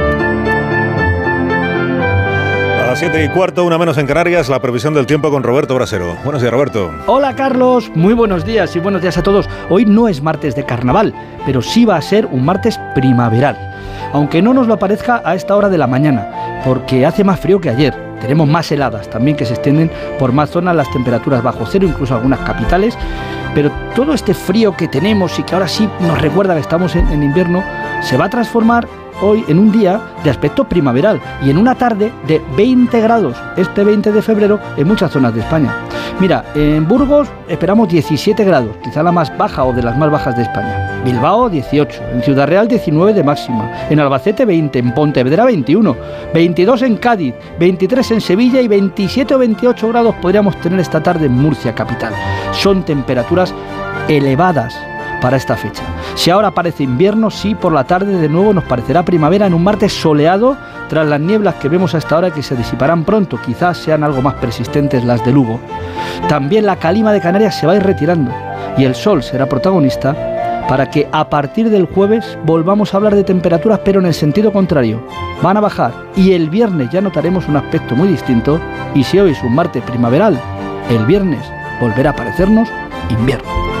Las 7 y cuarto, una menos en Canarias, la previsión del tiempo con Roberto Brasero. Buenos días, Roberto. Hola Carlos, muy buenos días y buenos días a todos. Hoy no es martes de carnaval, pero sí va a ser un martes primaveral. Aunque no nos lo parezca a esta hora de la mañana, porque hace más frío que ayer. Tenemos más heladas también que se extienden por más zonas las temperaturas bajo cero, incluso algunas capitales. Pero todo este frío que tenemos y que ahora sí nos recuerda que estamos en, en invierno, se va a transformar hoy en un día de aspecto primaveral y en una tarde de 20 grados este 20 de febrero en muchas zonas de España. Mira, en Burgos esperamos 17 grados, quizá la más baja o de las más bajas de España. Bilbao 18, en Ciudad Real 19 de máxima, en Albacete 20, en Pontevedra 21, 22 en Cádiz, 23 en Sevilla y 27 o 28 grados podríamos tener esta tarde en Murcia capital. Son temperaturas elevadas para esta fecha. Si ahora parece invierno, sí, por la tarde de nuevo nos parecerá primavera en un martes soleado tras las nieblas que vemos a esta hora que se disiparán pronto, quizás sean algo más persistentes las de Lugo. También la calima de Canarias se va a ir retirando y el sol será protagonista para que a partir del jueves volvamos a hablar de temperaturas pero en el sentido contrario. Van a bajar y el viernes ya notaremos un aspecto muy distinto y si hoy es un martes primaveral, el viernes volverá a parecernos invierno.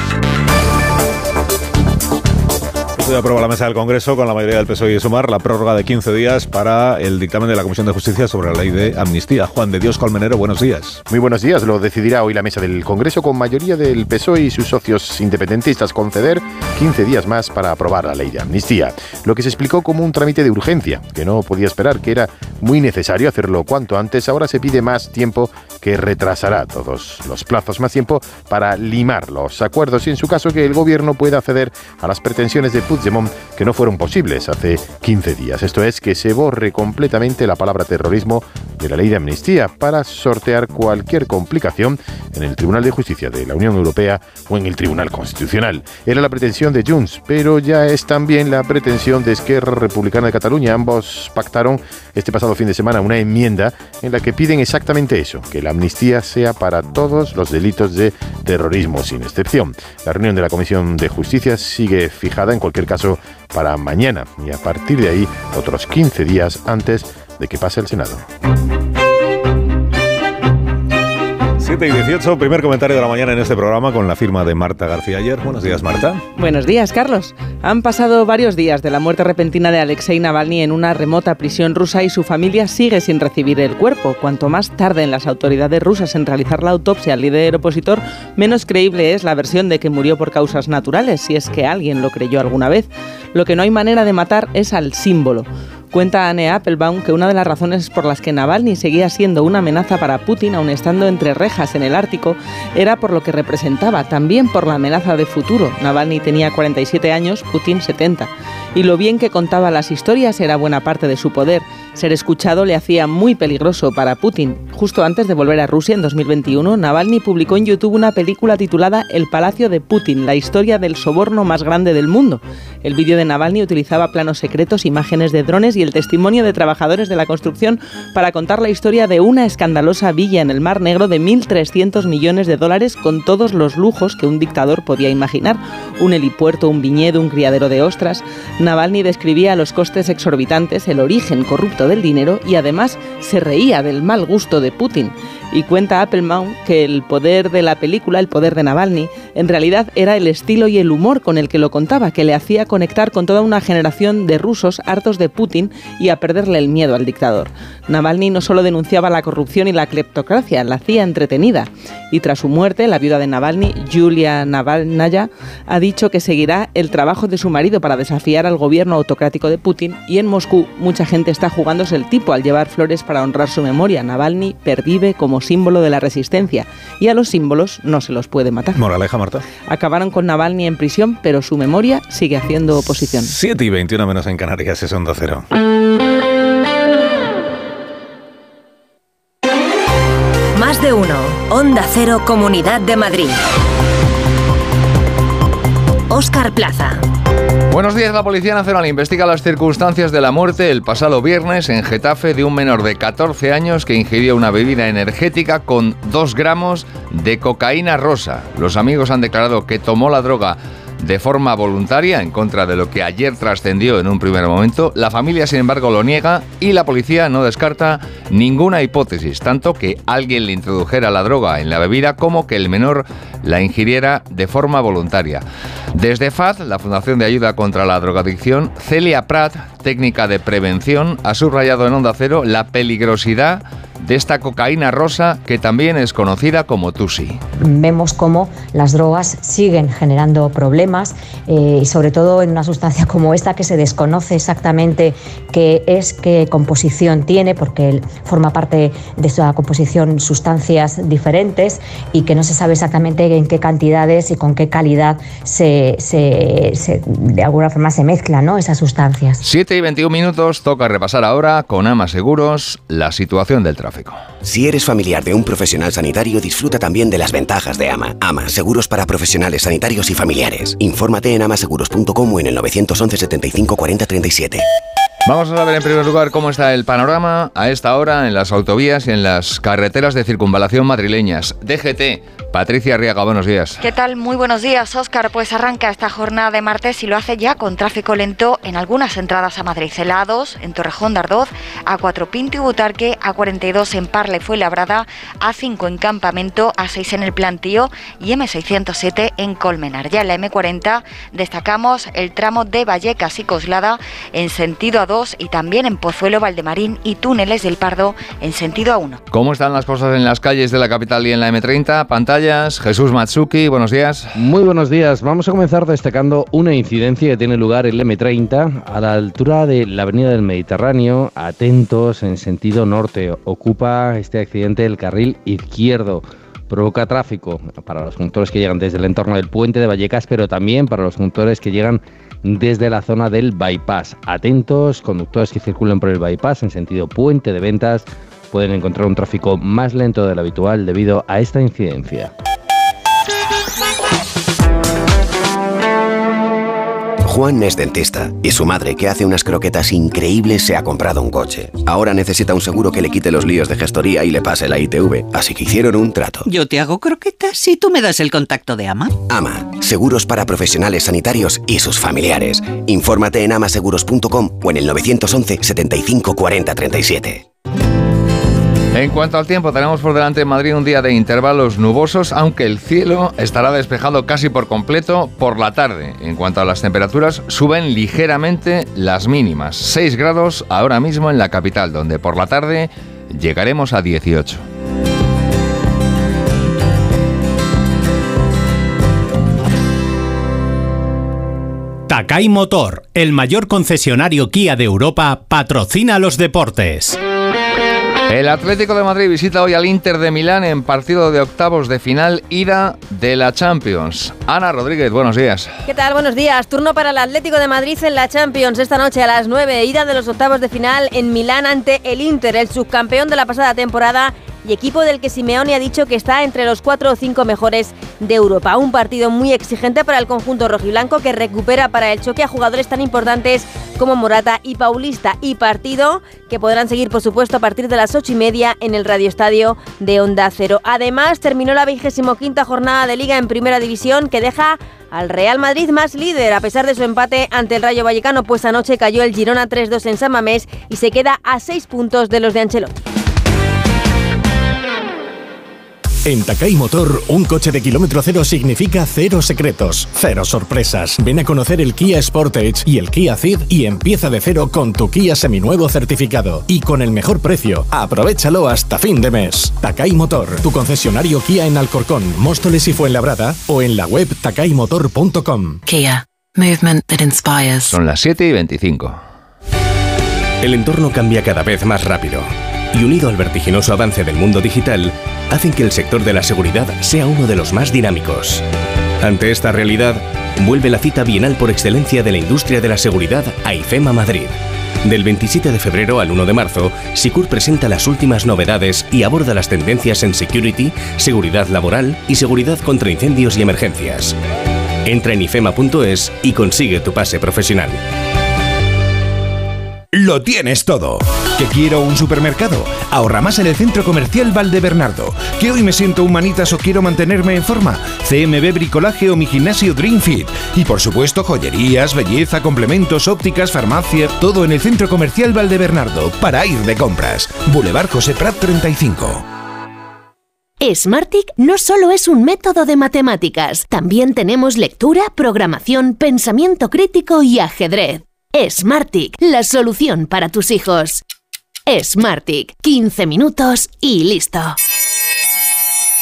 Aprueba la mesa del Congreso con la mayoría del PSOE y Sumar la prórroga de 15 días para el dictamen de la Comisión de Justicia sobre la ley de amnistía. Juan de Dios Colmenero, buenos días. Muy buenos días. Lo decidirá hoy la mesa del Congreso con mayoría del PSOE y sus socios independentistas conceder 15 días más para aprobar la ley de amnistía. Lo que se explicó como un trámite de urgencia, que no podía esperar, que era muy necesario hacerlo cuanto antes. Ahora se pide más tiempo que retrasará todos los plazos, más tiempo para limar los acuerdos y en su caso que el gobierno pueda acceder a las pretensiones de Puigdemont que no fueron posibles hace 15 días. Esto es que se borre completamente la palabra terrorismo de la ley de amnistía para sortear cualquier complicación en el Tribunal de Justicia de la Unión Europea o en el Tribunal Constitucional. Era la pretensión de Junts, pero ya es también la pretensión de Esquerra Republicana de Cataluña. Ambos pactaron este pasado fin de semana una enmienda en la que piden exactamente eso, que la amnistía sea para todos los delitos de terrorismo sin excepción. La reunión de la Comisión de Justicia sigue fijada en cualquier caso para mañana y a partir de ahí otros 15 días antes de que pase el Senado. 7 y 18, primer comentario de la mañana en este programa con la firma de Marta García ayer. Buenos días, Marta. Buenos días, Carlos. Han pasado varios días de la muerte repentina de Alexei Navalny en una remota prisión rusa y su familia sigue sin recibir el cuerpo. Cuanto más tarden las autoridades rusas en realizar la autopsia al líder opositor, menos creíble es la versión de que murió por causas naturales, si es que alguien lo creyó alguna vez. Lo que no hay manera de matar es al símbolo. Cuenta Anne Applebaum que una de las razones por las que Navalny seguía siendo una amenaza para Putin, aun estando entre rejas en el Ártico, era por lo que representaba, también por la amenaza de futuro. Navalny tenía 47 años, Putin 70. Y lo bien que contaba las historias era buena parte de su poder. Ser escuchado le hacía muy peligroso para Putin. Justo antes de volver a Rusia en 2021, Navalny publicó en YouTube una película titulada El Palacio de Putin, la historia del soborno más grande del mundo. El vídeo de Navalny utilizaba planos secretos, imágenes de drones y el testimonio de trabajadores de la construcción para contar la historia de una escandalosa villa en el Mar Negro de 1.300 millones de dólares con todos los lujos que un dictador podía imaginar. Un helipuerto, un viñedo, un criadero de ostras. Navalny describía los costes exorbitantes, el origen corrupto del dinero y además se reía del mal gusto de Putin. Y cuenta Applebaum que el poder de la película, el poder de Navalny, en realidad era el estilo y el humor con el que lo contaba, que le hacía conectar con toda una generación de rusos hartos de Putin y a perderle el miedo al dictador. Navalny no solo denunciaba la corrupción y la cleptocracia, la hacía entretenida. Y tras su muerte, la viuda de Navalny, Julia Navalnaya, ha dicho que seguirá el trabajo de su marido para desafiar al gobierno autocrático de Putin y en Moscú mucha gente está jugándose el tipo al llevar flores para honrar su memoria. Navalny pervive como símbolo de la resistencia y a los símbolos no se los puede matar. Moraleja, Marta. Acabaron con Navalny en prisión, pero su memoria sigue haciendo oposición. 7 y 21 menos en Canarias, es Onda Cero. Más de uno. Onda Cero, Comunidad de Madrid. Óscar Plaza. Buenos días, la Policía Nacional investiga las circunstancias de la muerte el pasado viernes en Getafe de un menor de 14 años que ingirió una bebida energética con 2 gramos de cocaína rosa. Los amigos han declarado que tomó la droga de forma voluntaria en contra de lo que ayer trascendió en un primer momento. La familia, sin embargo, lo niega y la policía no descarta ninguna hipótesis, tanto que alguien le introdujera la droga en la bebida como que el menor la ingiriera de forma voluntaria. Desde FAD, la Fundación de Ayuda contra la Drogadicción, Celia Prat, técnica de prevención, ha subrayado en Onda Cero la peligrosidad de esta cocaína rosa que también es conocida como Tusi. Vemos cómo las drogas siguen generando problemas eh, y sobre todo en una sustancia como esta que se desconoce exactamente qué es, qué composición tiene, porque forma parte de esa composición sustancias diferentes y que no se sabe exactamente en qué cantidades y con qué calidad se, se- se- de alguna forma se mezclan ¿no? esas sustancias. 7 y 21 minutos, toca repasar ahora con Ama Seguros la situación del tráfico. Si eres familiar de un profesional sanitario, disfruta también de las ventajas de AMA. AMA, seguros para profesionales sanitarios y familiares. Infórmate en amaseguros.com o en el 911 75 40 37. Vamos a saber en primer lugar cómo está el panorama a esta hora en las autovías y en las carreteras de circunvalación madrileñas. DGT, Patricia Arriaga, buenos días. ¿Qué tal? Muy buenos días, Óscar. Pues arranca esta jornada de martes y lo hace ya con tráfico lento en algunas entradas a Madrid. A2, en Torrejón de Ardoz, A4 Pinto y Butarque, A42 en Parle fue labrada, A5 en Campamento, A6 en el Plantío y M607 en Colmenar. Ya en la M40 destacamos el tramo de Vallecas y Coslada en sentido A2 y también en Pozuelo, Valdemarín y Túneles del Pardo en sentido A1. ¿Cómo están las cosas en las calles de la capital y en la M30? Jesús Matsuki, buenos días. Muy buenos días. Vamos a comenzar destacando una incidencia que tiene lugar en el M30 a la altura de la Avenida del Mediterráneo. Atentos en sentido norte. Ocupa este accidente el carril izquierdo. Provoca tráfico para los conductores que llegan desde el entorno del puente de Vallecas, pero también para los conductores que llegan desde la zona del bypass. Atentos, conductores que circulen por el bypass en sentido puente de ventas pueden encontrar un tráfico más lento del habitual debido a esta incidencia. Juan es dentista y su madre, que hace unas croquetas increíbles, se ha comprado un coche. Ahora necesita un seguro que le quite los líos de gestoría y le pase la ITV, así que hicieron un trato. Yo te hago croquetas si tú me das el contacto de Ama. Ama, seguros para profesionales sanitarios y sus familiares. Infórmate en amaseguros.com o en el 911 75 40 37. En cuanto al tiempo, tenemos por delante en Madrid un día de intervalos nubosos, aunque el cielo estará despejado casi por completo por la tarde. En cuanto a las temperaturas, suben ligeramente las mínimas. 6 grados ahora mismo en la capital, donde por la tarde llegaremos a 18. Takai Motor, el mayor concesionario Kia de Europa, patrocina los deportes. El Atlético de Madrid visita hoy al Inter de Milán en partido de octavos de final ida de la Champions. Ana Rodríguez, buenos días. ¿Qué tal? Buenos días. Turno para el Atlético de Madrid en la Champions esta noche a las 9, ida de los octavos de final en Milán ante el Inter, el subcampeón de la pasada temporada y equipo del que Simeone ha dicho que está entre los cuatro o cinco mejores de Europa. Un partido muy exigente para el conjunto rojiblanco que recupera para el choque a jugadores tan importantes como Morata y Paulista y partido que podrán seguir por supuesto a partir de las ocho y media en el Radio Estadio de Onda Cero. Además terminó la vigésimo quinta jornada de Liga en Primera División que deja al Real Madrid más líder a pesar de su empate ante el Rayo Vallecano, pues anoche cayó el Girona 3-2 en San Mamés y se queda a seis puntos de los de Ancelotti. En Takai Motor, un coche de kilómetro cero significa cero secretos, cero sorpresas. Ven a conocer el Kia Sportage y el Kia Ceed y empieza de cero con tu Kia seminuevo certificado. Y con el mejor precio, aprovechalo hasta fin de mes. Takai Motor, tu concesionario Kia en Alcorcón, Móstoles y Fuenlabrada o en la web takaimotor.com. Kia, movement that inspires. Son las 7 y 25. El entorno cambia cada vez más rápido y unido al vertiginoso avance del mundo digital, hacen que el sector de la seguridad sea uno de los más dinámicos. Ante esta realidad, vuelve la cita bienal por excelencia de la industria de la seguridad a IFEMA Madrid. Del 27 de febrero al 1 de marzo, SICUR presenta las últimas novedades y aborda las tendencias en security, seguridad laboral y seguridad contra incendios y emergencias. Entra en ifema.es y consigue tu pase profesional. Lo tienes todo. ¿Que quiero un supermercado? Ahorra más en el Centro Comercial Valdebernardo. ¿Que hoy me siento humanitas o quiero mantenerme en forma? CMB Bricolaje o mi gimnasio Dreamfit. Y por supuesto joyerías, belleza, complementos, ópticas, farmacia, todo en el Centro Comercial Valdebernardo para ir de compras. Boulevard José Prat 35. Smartick no solo es un método de matemáticas, también tenemos lectura, programación, pensamiento crítico y ajedrez. Smartick, la solución para tus hijos. Smartick, 15 minutos y listo.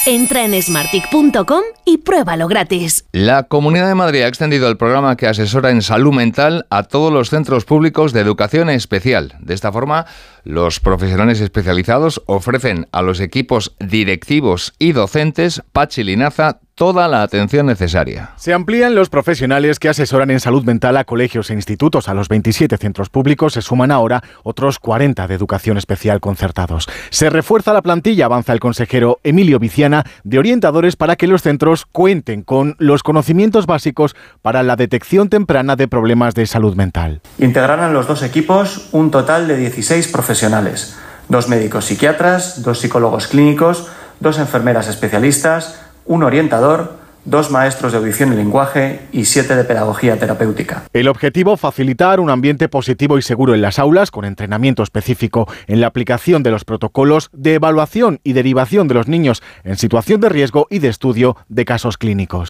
Entra en smartick.com y pruébalo gratis. La Comunidad de Madrid ha extendido el programa que asesora en salud mental a todos los centros públicos de educación especial. De esta forma, los profesionales especializados ofrecen a los equipos directivos y docentes Pachi Linaza toda la atención necesaria. Se amplían los profesionales que asesoran en salud mental a colegios e institutos. A los 27 centros públicos se suman ahora otros 40 de educación especial concertados. Se refuerza la plantilla, avanza el consejero Emilio Viciana, de orientadores para que los centros cuenten con los conocimientos básicos para la detección temprana de problemas de salud mental. Integrarán los dos equipos un total de 16 profesionales, dos médicos psiquiatras, dos psicólogos clínicos, dos enfermeras especialistas, un orientador, dos maestros de audición y lenguaje y siete de pedagogía terapéutica. El objetivo, facilitar un ambiente positivo y seguro en las aulas, con entrenamiento específico en la aplicación de los protocolos de evaluación y derivación de los niños en situación de riesgo y de estudio de casos clínicos.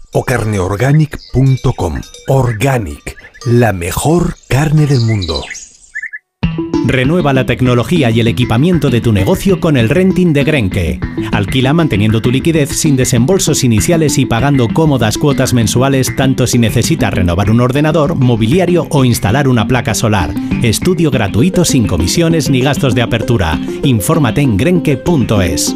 o carneorganic.com. Organic, la mejor carne del mundo. Renueva la tecnología y el equipamiento de tu negocio con el renting de Grenke. Alquila manteniendo tu liquidez sin desembolsos iniciales y pagando cómodas cuotas mensuales tanto si necesitas renovar un ordenador, mobiliario o instalar una placa solar. Estudio gratuito sin comisiones ni gastos de apertura. Infórmate en grenke.es.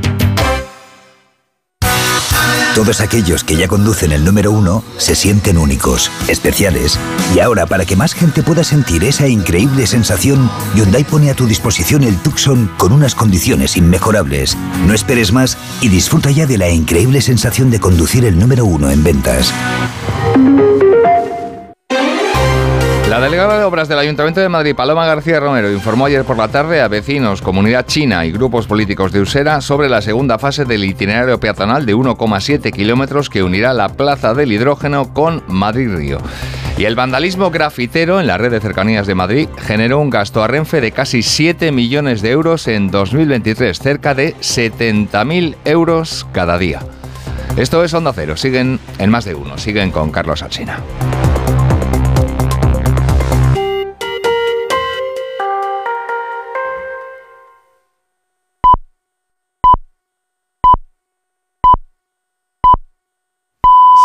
Todos aquellos que ya conducen el número uno se sienten únicos, especiales. Y ahora, para que más gente pueda sentir esa increíble sensación, Hyundai pone a tu disposición el Tucson con unas condiciones inmejorables. No esperes más y disfruta ya de la increíble sensación de conducir el número uno en ventas. Delegada de Obras del Ayuntamiento de Madrid, Paloma García Romero, informó ayer por la tarde a vecinos, comunidad china y grupos políticos de Usera sobre la segunda fase del itinerario peatonal de 1,7 kilómetros que unirá la Plaza del Hidrógeno con Madrid Río. Y el vandalismo grafitero en la red de cercanías de Madrid generó un gasto a Renfe de casi 7 millones de euros en 2023, cerca de 70.000 euros cada día. Esto es Onda Cero, siguen en más de uno, siguen con Carlos Alsina.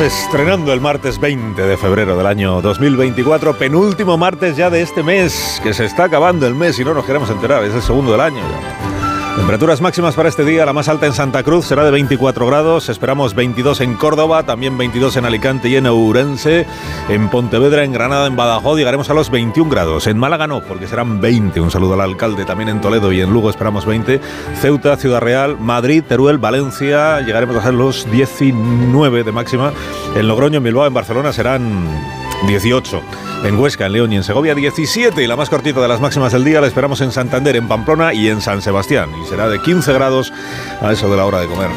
Estrenando el martes 20 de febrero del año 2024, penúltimo martes ya de este mes, que se está acabando el mes y no nos queremos enterar, es el segundo del año ya. Temperaturas máximas para este día, la más alta en Santa Cruz será de 24 grados, esperamos 22 en Córdoba, también 22 en Alicante y en Ourense, en Pontevedra, en Granada, en Badajoz llegaremos a los 21 grados, en Málaga no, porque serán 20, un saludo al alcalde, también en Toledo y en Lugo esperamos 20, Ceuta, Ciudad Real, Madrid, Teruel, Valencia, llegaremos a los 19 de máxima, en Logroño, en Bilbao, en Barcelona serán 18. En Huesca, en León y en Segovia 17. Y la más cortita de las máximas del día la esperamos en Santander, en Pamplona y en San Sebastián. Y será de 15 grados a eso de la hora de comer.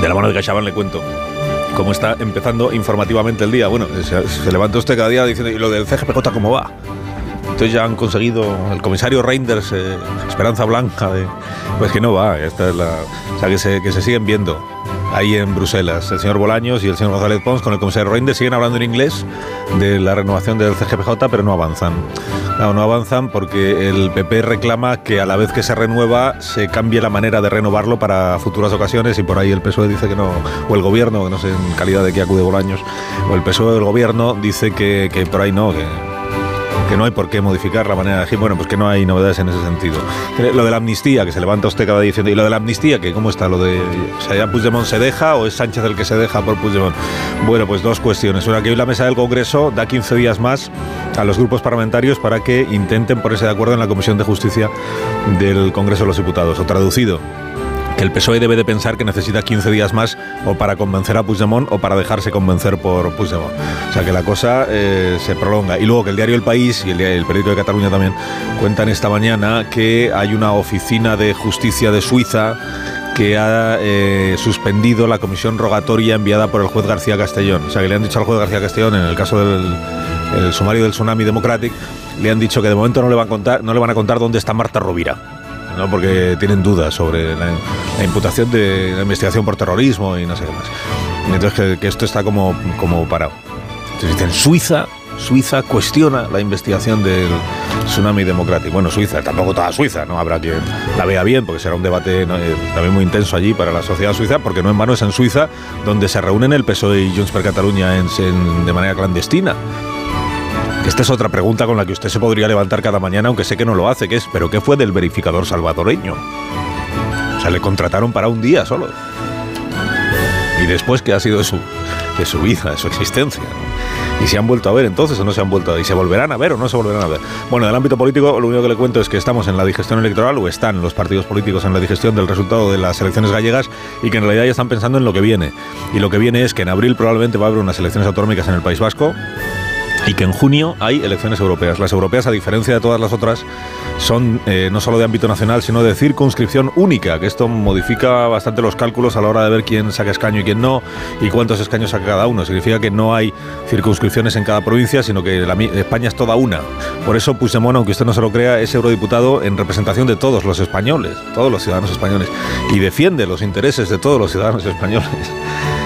De la mano de Cachabán le cuento cómo está empezando informativamente el día. Bueno, se, se levanta usted cada día diciendo, ¿y lo del CGPJ cómo va? Entonces ya han conseguido el comisario Reinders, eh, Esperanza Blanca, de, pues que no va, esta es la, o sea, que se, que se siguen viendo ahí en Bruselas. El señor Bolaños y el señor González Pons con el comisario Reinders siguen hablando en inglés de la renovación del CGPJ, pero no avanzan. No, no avanzan porque el PP reclama que a la vez que se renueva se cambie la manera de renovarlo para futuras ocasiones y por ahí el PSOE dice que no, o el gobierno, no sé en calidad de que acude Bolaños, o el PSOE del gobierno dice que, que por ahí no, que que no hay por qué modificar la manera de elegir. Bueno, pues que no hay novedades en ese sentido. Lo de la amnistía, que se levanta usted cada día diciendo, y lo de la amnistía, que cómo está lo de, o sea, ya Puigdemont se deja o es Sánchez el que se deja por Puigdemont. Bueno, pues dos cuestiones. Una, que hoy la mesa del Congreso da 15 días más a los grupos parlamentarios para que intenten ponerse de acuerdo en la Comisión de Justicia del Congreso de los Diputados, o traducido el PSOE debe de pensar que necesita 15 días más o para convencer a Puigdemont o para dejarse convencer por Puigdemont. O sea que la cosa eh, se prolonga. Y luego que el diario El País y el, periódico de Cataluña también cuentan esta mañana que hay una oficina de justicia de Suiza que ha eh, suspendido la comisión rogatoria enviada por el juez García Castellón. O sea, que le han dicho al juez García Castellón, en el caso del el sumario del Tsunami Democratic, le han dicho que de momento no le van a contar, no le van a contar dónde está Marta Rovira. ¿No? porque tienen dudas sobre la, imputación de la investigación por terrorismo y no sé qué más. Entonces que, esto está como, como parado. Entonces dicen, Suiza Suiza cuestiona la investigación del tsunami democrático. Bueno, Suiza, tampoco toda Suiza, no habrá quien la vea bien, porque será un debate eh, también muy intenso allí para la sociedad suiza, porque no en vano es en Suiza donde se reúnen el PSOE y Junts per Catalunya en, en, de manera clandestina. Esta es otra pregunta con la que usted se podría levantar cada mañana, aunque sé que no lo hace, que es, ¿pero qué fue del verificador salvadoreño? O sea, le contrataron para un día solo. Y después, ¿qué ha sido de su, de su vida, de su existencia? ¿Y se han vuelto a ver entonces o no se han vuelto a ver? ¿Y se volverán a ver o no se volverán a ver? Bueno, del ámbito político, lo único que le cuento es que estamos en la digestión electoral, o están los partidos políticos en la digestión del resultado de las elecciones gallegas, y que en realidad ya están pensando en lo que viene. Y lo que viene es que en abril probablemente va a haber unas elecciones autonómicas en el País Vasco, y que en junio hay elecciones europeas. Las europeas, a diferencia de todas las otras, son eh, no solo de ámbito nacional, sino de circunscripción única, que esto modifica bastante los cálculos a la hora de ver quién saca escaño y quién no, y cuántos escaños saca cada uno. Significa que no hay circunscripciones en cada provincia, sino que España es toda una. Por eso Puigdemont, aunque usted no se lo crea, es eurodiputado en representación de todos los españoles, todos los ciudadanos españoles, y defiende los intereses de todos los ciudadanos españoles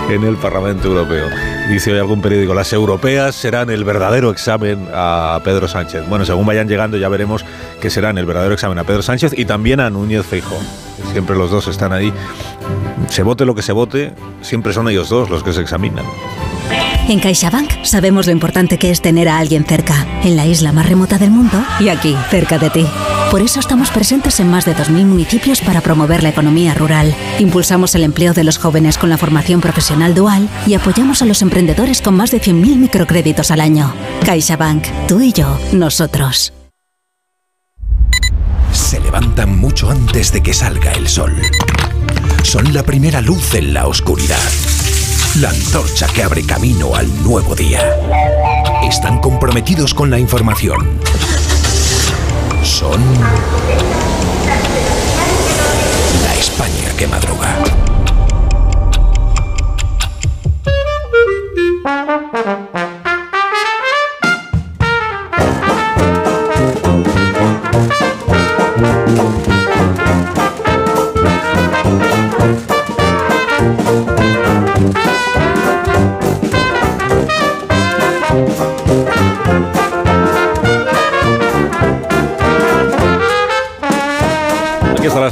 en el Parlamento Europeo. Dice hoy algún periódico, las europeas serán el verdadero examen a Pedro Sánchez. Bueno, según vayan llegando ya veremos que serán el verdadero examen a Pedro Sánchez y también a Núñez Feijóo. Siempre los dos están ahí. Se vote lo que se vote, siempre son ellos dos los que se examinan. En CaixaBank sabemos lo importante que es tener a alguien cerca, en la isla más remota del mundo y aquí, cerca de ti. Por eso estamos presentes en más de 2.000 municipios para promover la economía rural. Impulsamos el empleo de los jóvenes con la formación profesional dual y apoyamos a los emprendedores con más de 100.000 microcréditos al año. CaixaBank, tú y yo, nosotros. Se levantan mucho antes de que salga el sol. Son la primera luz en la oscuridad. La antorcha que abre camino al nuevo día. Están comprometidos con la información. Son la España que madruga.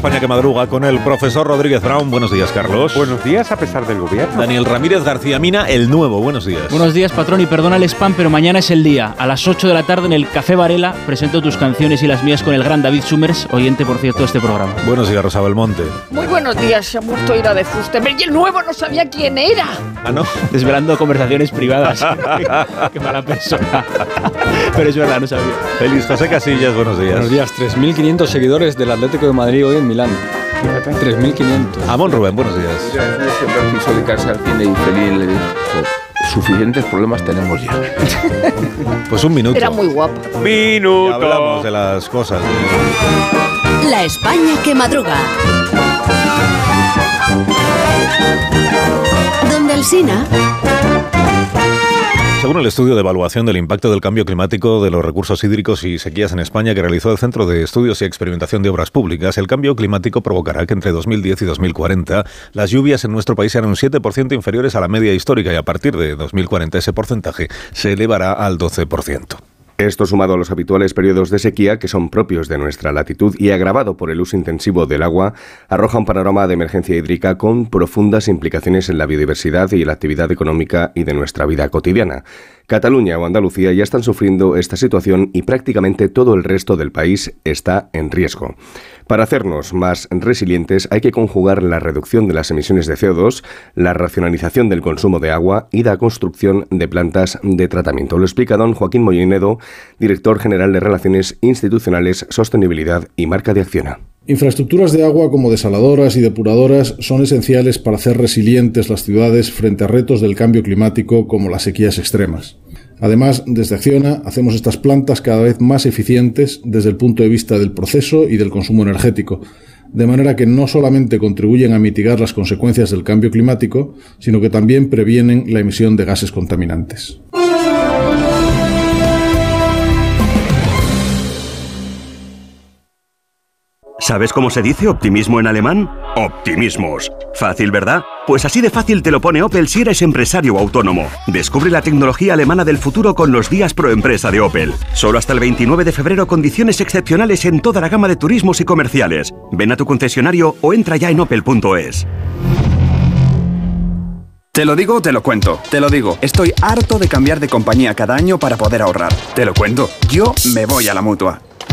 España que madruga con el profesor Rodríguez Brown. Buenos días, Carlos. Buenos días, a pesar del gobierno. Daniel Ramírez García Mina, el nuevo. Buenos días. Buenos días, patrón, y perdona el spam, pero mañana es el día. A las 8 de la tarde en el Café Varela presento tus canciones y las mías con el gran David Summers, oyente, por cierto, de este programa. Buenos días, Rosa Belmonte. Muy buenos días, se ha muerto Ira de Fusteberg y el nuevo no sabía quién era. Ah, ¿no? Desvelando conversaciones privadas. Qué mala persona. Pero es verdad, no sabía. Feliz José Casillas, buenos días. Buenos días, 3.500 seguidores del Atlético de Madrid hoy en Milán. 3.500. Amón Rubén, buenos días. Siempre quiso dedicarse al cine y Feliz le dijo, suficientes problemas tenemos ya. Pues un minuto. Era muy guapo. Minuto. Ya hablamos de las cosas. De... La España que madruga. Donde el Sina... Según el estudio de evaluación del impacto del cambio climático de los recursos hídricos y sequías en España que realizó el Centro de Estudios y Experimentación de Obras Públicas, el cambio climático provocará que entre 2010 y 2040 las lluvias en nuestro país sean un 7% inferiores a la media histórica y a partir de 2040 ese porcentaje se elevará al 12%. Esto sumado a los habituales periodos de sequía que son propios de nuestra latitud y agravado por el uso intensivo del agua, arroja un panorama de emergencia hídrica con profundas implicaciones en la biodiversidad y la actividad económica y de nuestra vida cotidiana. Cataluña o Andalucía ya están sufriendo esta situación y prácticamente todo el resto del país está en riesgo. Para hacernos más resilientes hay que conjugar la reducción de las emisiones de CO2, la racionalización del consumo de agua y la construcción de plantas de tratamiento. Lo explica don Joaquín Mollinedo, director general de Relaciones Institucionales, Sostenibilidad y Marca de Acciona. Infraestructuras de agua como desaladoras y depuradoras son esenciales para hacer resilientes las ciudades frente a retos del cambio climático como las sequías extremas. Además, desde Acciona hacemos estas plantas cada vez más eficientes desde el punto de vista del proceso y del consumo energético, de manera que no solamente contribuyen a mitigar las consecuencias del cambio climático, sino que también previenen la emisión de gases contaminantes. ¿Sabes cómo se dice optimismo en alemán? Optimismos. Fácil, ¿verdad? Pues así de fácil te lo pone Opel si eres empresario autónomo. Descubre la tecnología alemana del futuro con los días pro empresa de Opel. Solo hasta el 29 de febrero condiciones excepcionales en toda la gama de turismos y comerciales. Ven a tu concesionario o entra ya en opel.es. Te lo digo, te lo cuento. Te lo digo, estoy harto de cambiar de compañía cada año para poder ahorrar. Te lo cuento, yo me voy a la mutua.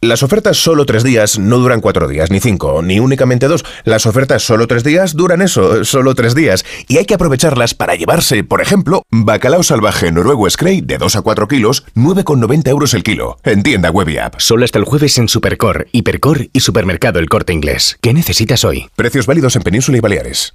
Las ofertas solo tres días no duran cuatro días, ni cinco, ni únicamente dos. Las ofertas solo tres días duran eso, solo tres días. Y hay que aprovecharlas para llevarse, por ejemplo, bacalao salvaje noruego Scray de 2 a 4 kilos, 9,90 euros el kilo. En tienda web y app. Solo hasta el jueves en Supercor, Hipercor y Supermercado El Corte Inglés. ¿Qué necesitas hoy? Precios válidos en Península y Baleares.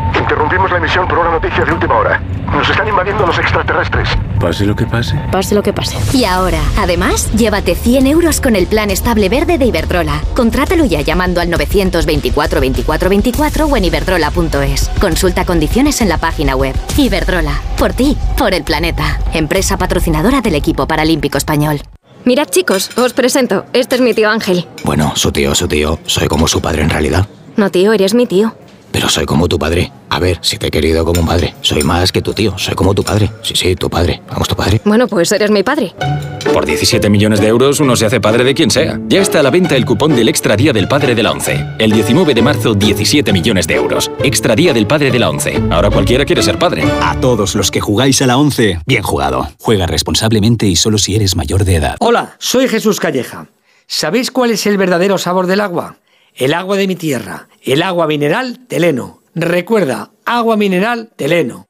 Interrumpimos la emisión por una noticia de última hora. Nos están invadiendo los extraterrestres. Pase lo que pase. Pase lo que pase. Y ahora, además, llévate 100 euros con el plan estable verde de Iberdrola. Contrátalo ya llamando al 924 24 24 o en iberdrola.es. Consulta condiciones en la página web. Iberdrola. Por ti, por el planeta. Empresa patrocinadora del equipo paralímpico español. Mirad chicos, os presento. Este es mi tío Ángel. Bueno, su tío, su tío. Soy como su padre en realidad. No, tío, eres mi tío. Pero soy como tu padre. A ver, si te he querido como un padre. Soy más que tu tío. Soy como tu padre. Sí, sí, tu padre. Vamos, tu padre. Bueno, pues eres mi padre. Por 17 millones de euros uno se hace padre de quien sea. Ya está a la venta el cupón del Extra Día del Padre de la ONCE. El 19 de marzo, 17 millones de euros. Extra Día del Padre de la ONCE. Ahora cualquiera quiere ser padre. A todos los que jugáis a la ONCE, bien jugado. Juega responsablemente y solo si eres mayor de edad. Hola, soy Jesús Calleja. ¿Sabéis cuál es el verdadero sabor del agua? El agua de mi tierra. El agua mineral Teleno. Recuerda, agua mineral Teleno.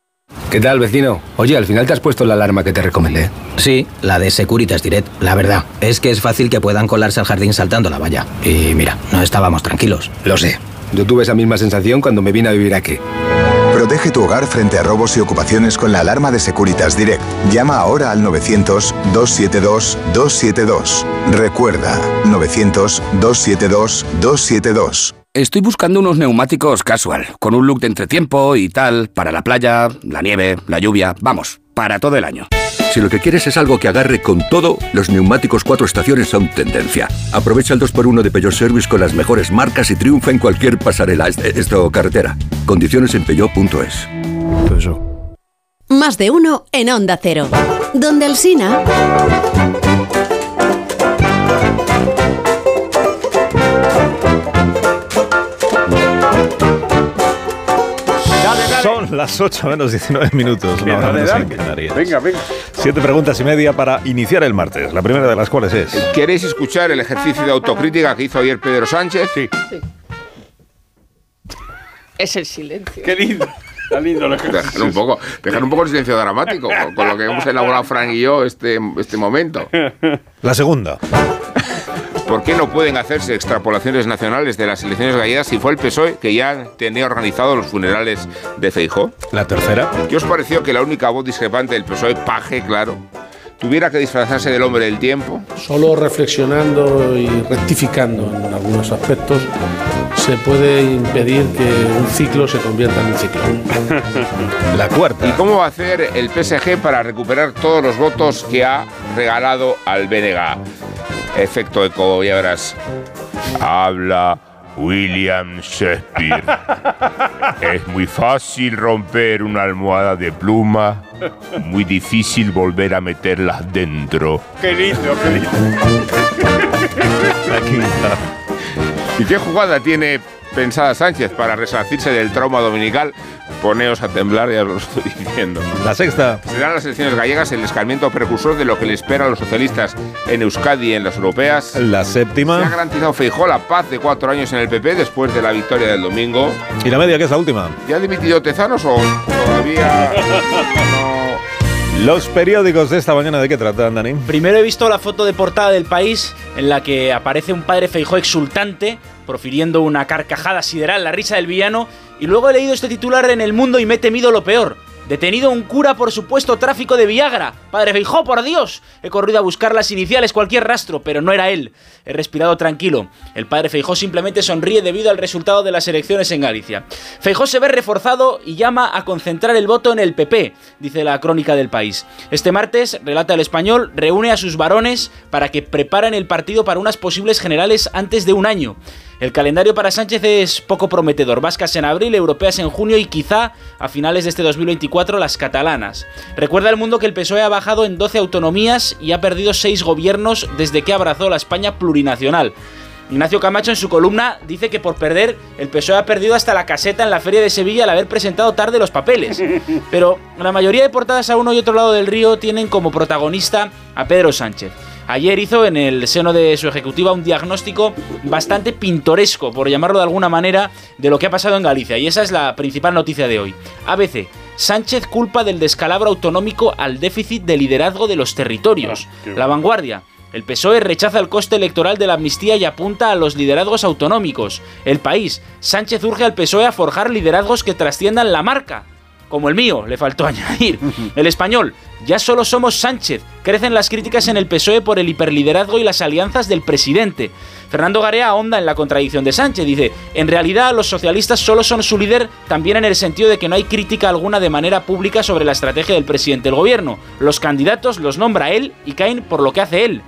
¿Qué tal, vecino? Oye, al final te has puesto la alarma que te recomendé. Sí, la de Securitas Direct. La verdad, es que es fácil que puedan colarse al jardín saltando la valla. Y mira, no estábamos tranquilos. Lo sé. Yo tuve esa misma sensación cuando me vine a vivir aquí. Protege tu hogar frente a robos y ocupaciones con la alarma de Securitas Direct. Llama ahora al 900-272-272. Recuerda, 900-272-272. Estoy buscando unos neumáticos casual, con un look de entretiempo y tal, para la playa, la nieve, la lluvia, vamos, para todo el año. Si lo que quieres es algo que agarre con todo, los neumáticos cuatro estaciones son tendencia. Aprovecha el 2x1 de Peugeot Service con las mejores marcas y triunfa en cualquier pasarela, esto carretera. Condiciones en peugeot.es. Más de uno en Onda Cero. Donde el Sina... Son las 8 menos 19 minutos. Una hora Dale, menos dale. en Canarias. Venga, venga. Siete preguntas y media para iniciar el martes. La primera de las cuales es. ¿Queréis escuchar el ejercicio de autocrítica que hizo ayer Pedro Sánchez? Sí. Es el silencio. Qué lindo. Está lindo el Dejar un poco, dejar un poco el silencio dramático con, con lo que hemos elaborado Frank y yo este, este momento. La segunda. ¿Por qué no pueden hacerse extrapolaciones nacionales de las elecciones gallegas si fue el PSOE que ya tenía organizado los funerales de Feijó? La tercera. ¿Qué os pareció que la única voz discrepante del PSOE, Paje, claro, tuviera que disfrazarse del hombre del tiempo? Solo reflexionando y rectificando en algunos aspectos se puede impedir que un ciclo se convierta en un ciclón. La cuarta. ¿Y cómo va a hacer el PSG para recuperar todos los votos que ha regalado al BNG? Efecto eco, ya verás. Habla William Shakespeare. Es muy fácil romper una almohada de pluma, muy difícil volver a meterlas dentro. Qué lindo, qué lindo. Aquí está. ¿Y qué jugada tiene pensada Sánchez para resarcirse del trauma dominical? Poneos a temblar, ya os lo estoy diciendo. La sexta. Serán las elecciones gallegas el escarmiento precursor de lo que le espera a los socialistas en Euskadi y en las europeas. La Se ha séptima. garantizado Feijó la paz de cuatro años en el PP después de la victoria del domingo. Y la media, que es la última. ¿Ya ha dimitido Tezanos o todavía no? Los periódicos de esta mañana, ¿de qué tratan, Dani? Primero he visto la foto de portada del país en la que aparece un padre Feijó exultante, profiriendo una carcajada sideral, la risa del villano, y luego he leído este titular en El Mundo y me he temido lo peor. Detenido un cura por supuesto tráfico de Viagra. Padre Feijó, por Dios. He corrido a buscar las iniciales, cualquier rastro, pero no era él. He respirado tranquilo. El padre Feijó simplemente sonríe debido al resultado de las elecciones en Galicia. Feijó se ve reforzado y llama a concentrar el voto en el PP, dice la crónica del país. Este martes, relata el español, reúne a sus varones para que preparen el partido para unas posibles generales antes de un año. El calendario para Sánchez es poco prometedor. Vascas en abril, europeas en junio y quizá a finales de este 2024 las catalanas. Recuerda el mundo que el PSOE ha bajado en 12 autonomías y ha perdido 6 gobiernos desde que abrazó la España plurinacional. Ignacio Camacho en su columna dice que por perder el PSOE ha perdido hasta la caseta en la Feria de Sevilla al haber presentado tarde los papeles. Pero la mayoría de portadas a uno y otro lado del río tienen como protagonista a Pedro Sánchez. Ayer hizo en el seno de su ejecutiva un diagnóstico bastante pintoresco, por llamarlo de alguna manera, de lo que ha pasado en Galicia. Y esa es la principal noticia de hoy. ABC. Sánchez culpa del descalabro autonómico al déficit de liderazgo de los territorios. La vanguardia. El PSOE rechaza el coste electoral de la amnistía y apunta a los liderazgos autonómicos. El país. Sánchez urge al PSOE a forjar liderazgos que trasciendan la marca. Como el mío, le faltó añadir. El español. Ya solo somos Sánchez. Crecen las críticas en el PSOE por el hiperliderazgo y las alianzas del presidente. Fernando Garea ahonda en la contradicción de Sánchez. Dice, en realidad los socialistas solo son su líder también en el sentido de que no hay crítica alguna de manera pública sobre la estrategia del presidente del gobierno. Los candidatos los nombra él y caen por lo que hace él.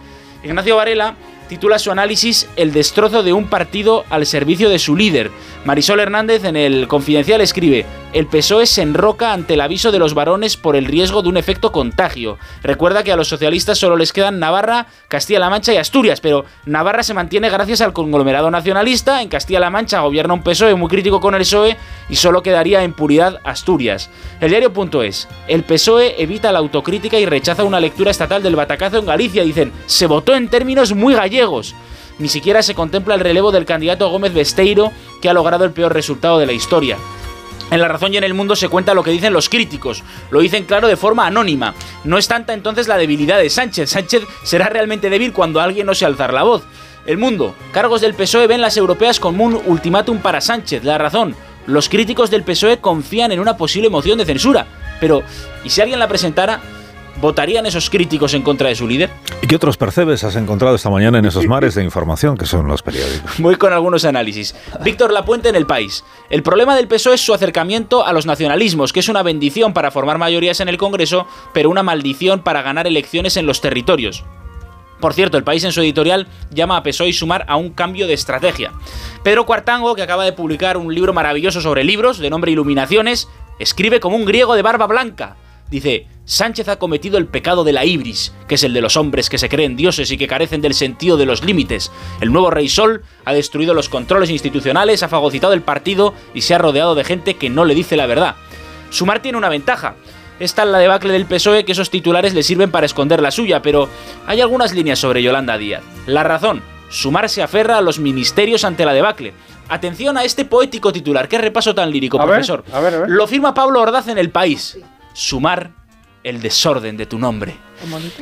Ignacio Varela titula su análisis El destrozo de un partido al servicio de su líder. Marisol Hernández en el Confidencial escribe, el PSOE se enroca ante el aviso de los varones por el riesgo de un efecto contagio. Recuerda que a los socialistas solo les quedan Navarra, Castilla-La Mancha y Asturias, pero Navarra se mantiene gracias al conglomerado nacionalista, en Castilla-La Mancha gobierna un PSOE muy crítico con el PSOE y solo quedaría en puridad Asturias. El diario.es, el PSOE evita la autocrítica y rechaza una lectura estatal del batacazo en Galicia, dicen, se votó en términos muy gallegos. Ni siquiera se contempla el relevo del candidato Gómez Besteiro, que ha logrado el peor resultado de la historia. En La Razón y en el Mundo se cuenta lo que dicen los críticos. Lo dicen claro de forma anónima. No es tanta entonces la debilidad de Sánchez. Sánchez será realmente débil cuando alguien no se alzar la voz. El Mundo. Cargos del PSOE ven las europeas como un ultimátum para Sánchez. La Razón. Los críticos del PSOE confían en una posible moción de censura. Pero, ¿y si alguien la presentara? ¿Votarían esos críticos en contra de su líder? ¿Y qué otros percebes has encontrado esta mañana en esos mares de información que son los periódicos? Voy con algunos análisis. Víctor Lapuente en El País. El problema del PSOE es su acercamiento a los nacionalismos, que es una bendición para formar mayorías en el Congreso, pero una maldición para ganar elecciones en los territorios. Por cierto, el país en su editorial llama a PSOE y Sumar a un cambio de estrategia. Pedro Cuartango, que acaba de publicar un libro maravilloso sobre libros, de nombre Iluminaciones, escribe como un griego de barba blanca. Dice, Sánchez ha cometido el pecado de la ibris, que es el de los hombres que se creen dioses y que carecen del sentido de los límites. El nuevo rey Sol ha destruido los controles institucionales, ha fagocitado el partido y se ha rodeado de gente que no le dice la verdad. Sumar tiene una ventaja. Esta es la debacle del PSOE que esos titulares le sirven para esconder la suya, pero hay algunas líneas sobre Yolanda Díaz. La razón, Sumar se aferra a los ministerios ante la debacle. Atención a este poético titular, qué repaso tan lírico, A ver, profesor. a ver, a ver. Lo firma Pablo Ordaz en El País. Sumar el desorden de tu nombre.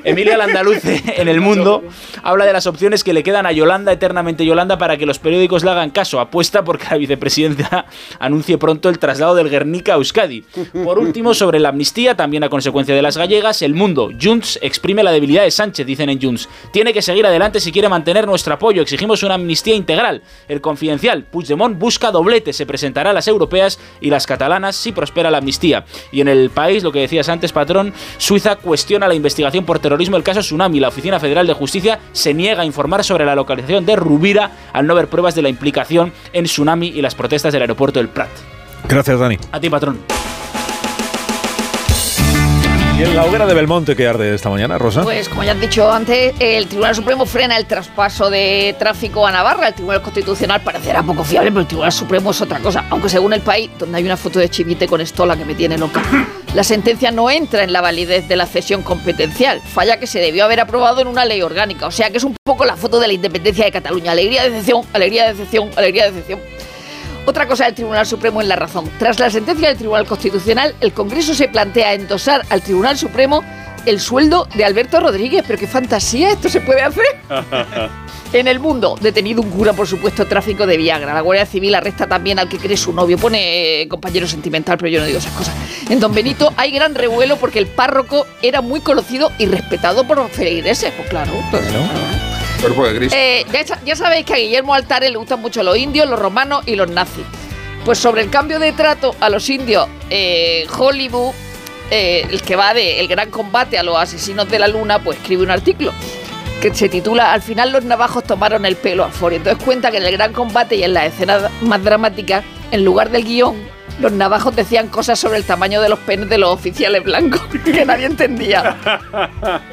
Emilia Landaluce en El Mundo habla de las opciones que le quedan a Yolanda, eternamente Yolanda, para que los periódicos le hagan caso. Apuesta porque la vicepresidenta anuncie pronto el traslado del Guernica a Euskadi. Por último, sobre la amnistía, también a consecuencia de las gallegas, El Mundo. Junts exprime la debilidad de Sánchez, dicen en Junts. Tiene que seguir adelante si quiere mantener nuestro apoyo. Exigimos una amnistía integral. El Confidencial, Puigdemont busca doblete. Se presentará a las europeas y las catalanas si prospera la amnistía. Y en el país, lo que decías antes, patrón, Suiza cuestiona la investigación por terrorismo el caso Tsunami. La Oficina Federal de Justicia se niega a informar sobre la localización de Rubira al no ver pruebas de la implicación en Tsunami y las protestas del aeropuerto del Prat. Gracias, Dani. A ti, patrón. ¿Y en la hoguera de Belmonte que arde esta mañana, Rosa? Pues como ya has dicho antes, el Tribunal Supremo frena el traspaso de tráfico a Navarra. El Tribunal Constitucional parecerá poco fiable, pero el Tribunal Supremo es otra cosa. Aunque según el país, donde hay una foto de Chivite con estola que me tiene loca, la sentencia no entra en la validez de la cesión competencial. Falla que se debió haber aprobado en una ley orgánica. O sea que es un poco la foto de la independencia de Cataluña. Alegría, decepción, alegría, decepción, alegría, decepción. Otra cosa del Tribunal Supremo es la razón. Tras la sentencia del Tribunal Constitucional, el Congreso se plantea endosar al Tribunal Supremo el sueldo de Alberto Rodríguez. Pero qué fantasía, esto se puede hacer. En el mundo, detenido un cura por supuesto tráfico de Viagra. La Guardia Civil arresta también al que cree su novio. Pone eh, compañero sentimental, pero yo no digo esas cosas. En Don Benito hay gran revuelo porque el párroco era muy conocido y respetado por los feligreses. Pues claro. pues, Eh, ya, sa- ya sabéis que a Guillermo Altare le gustan mucho los indios, los romanos y los nazis. Pues sobre el cambio de trato a los indios, eh, Hollywood, eh, el que va de El gran combate a los asesinos de la luna, pues escribe un artículo que se titula Al final los navajos tomaron el pelo a Ford. Entonces cuenta que en el gran combate y en las escenas más dramáticas, en lugar del guion, los navajos decían cosas sobre el tamaño de los penes de los oficiales blancos que nadie entendía.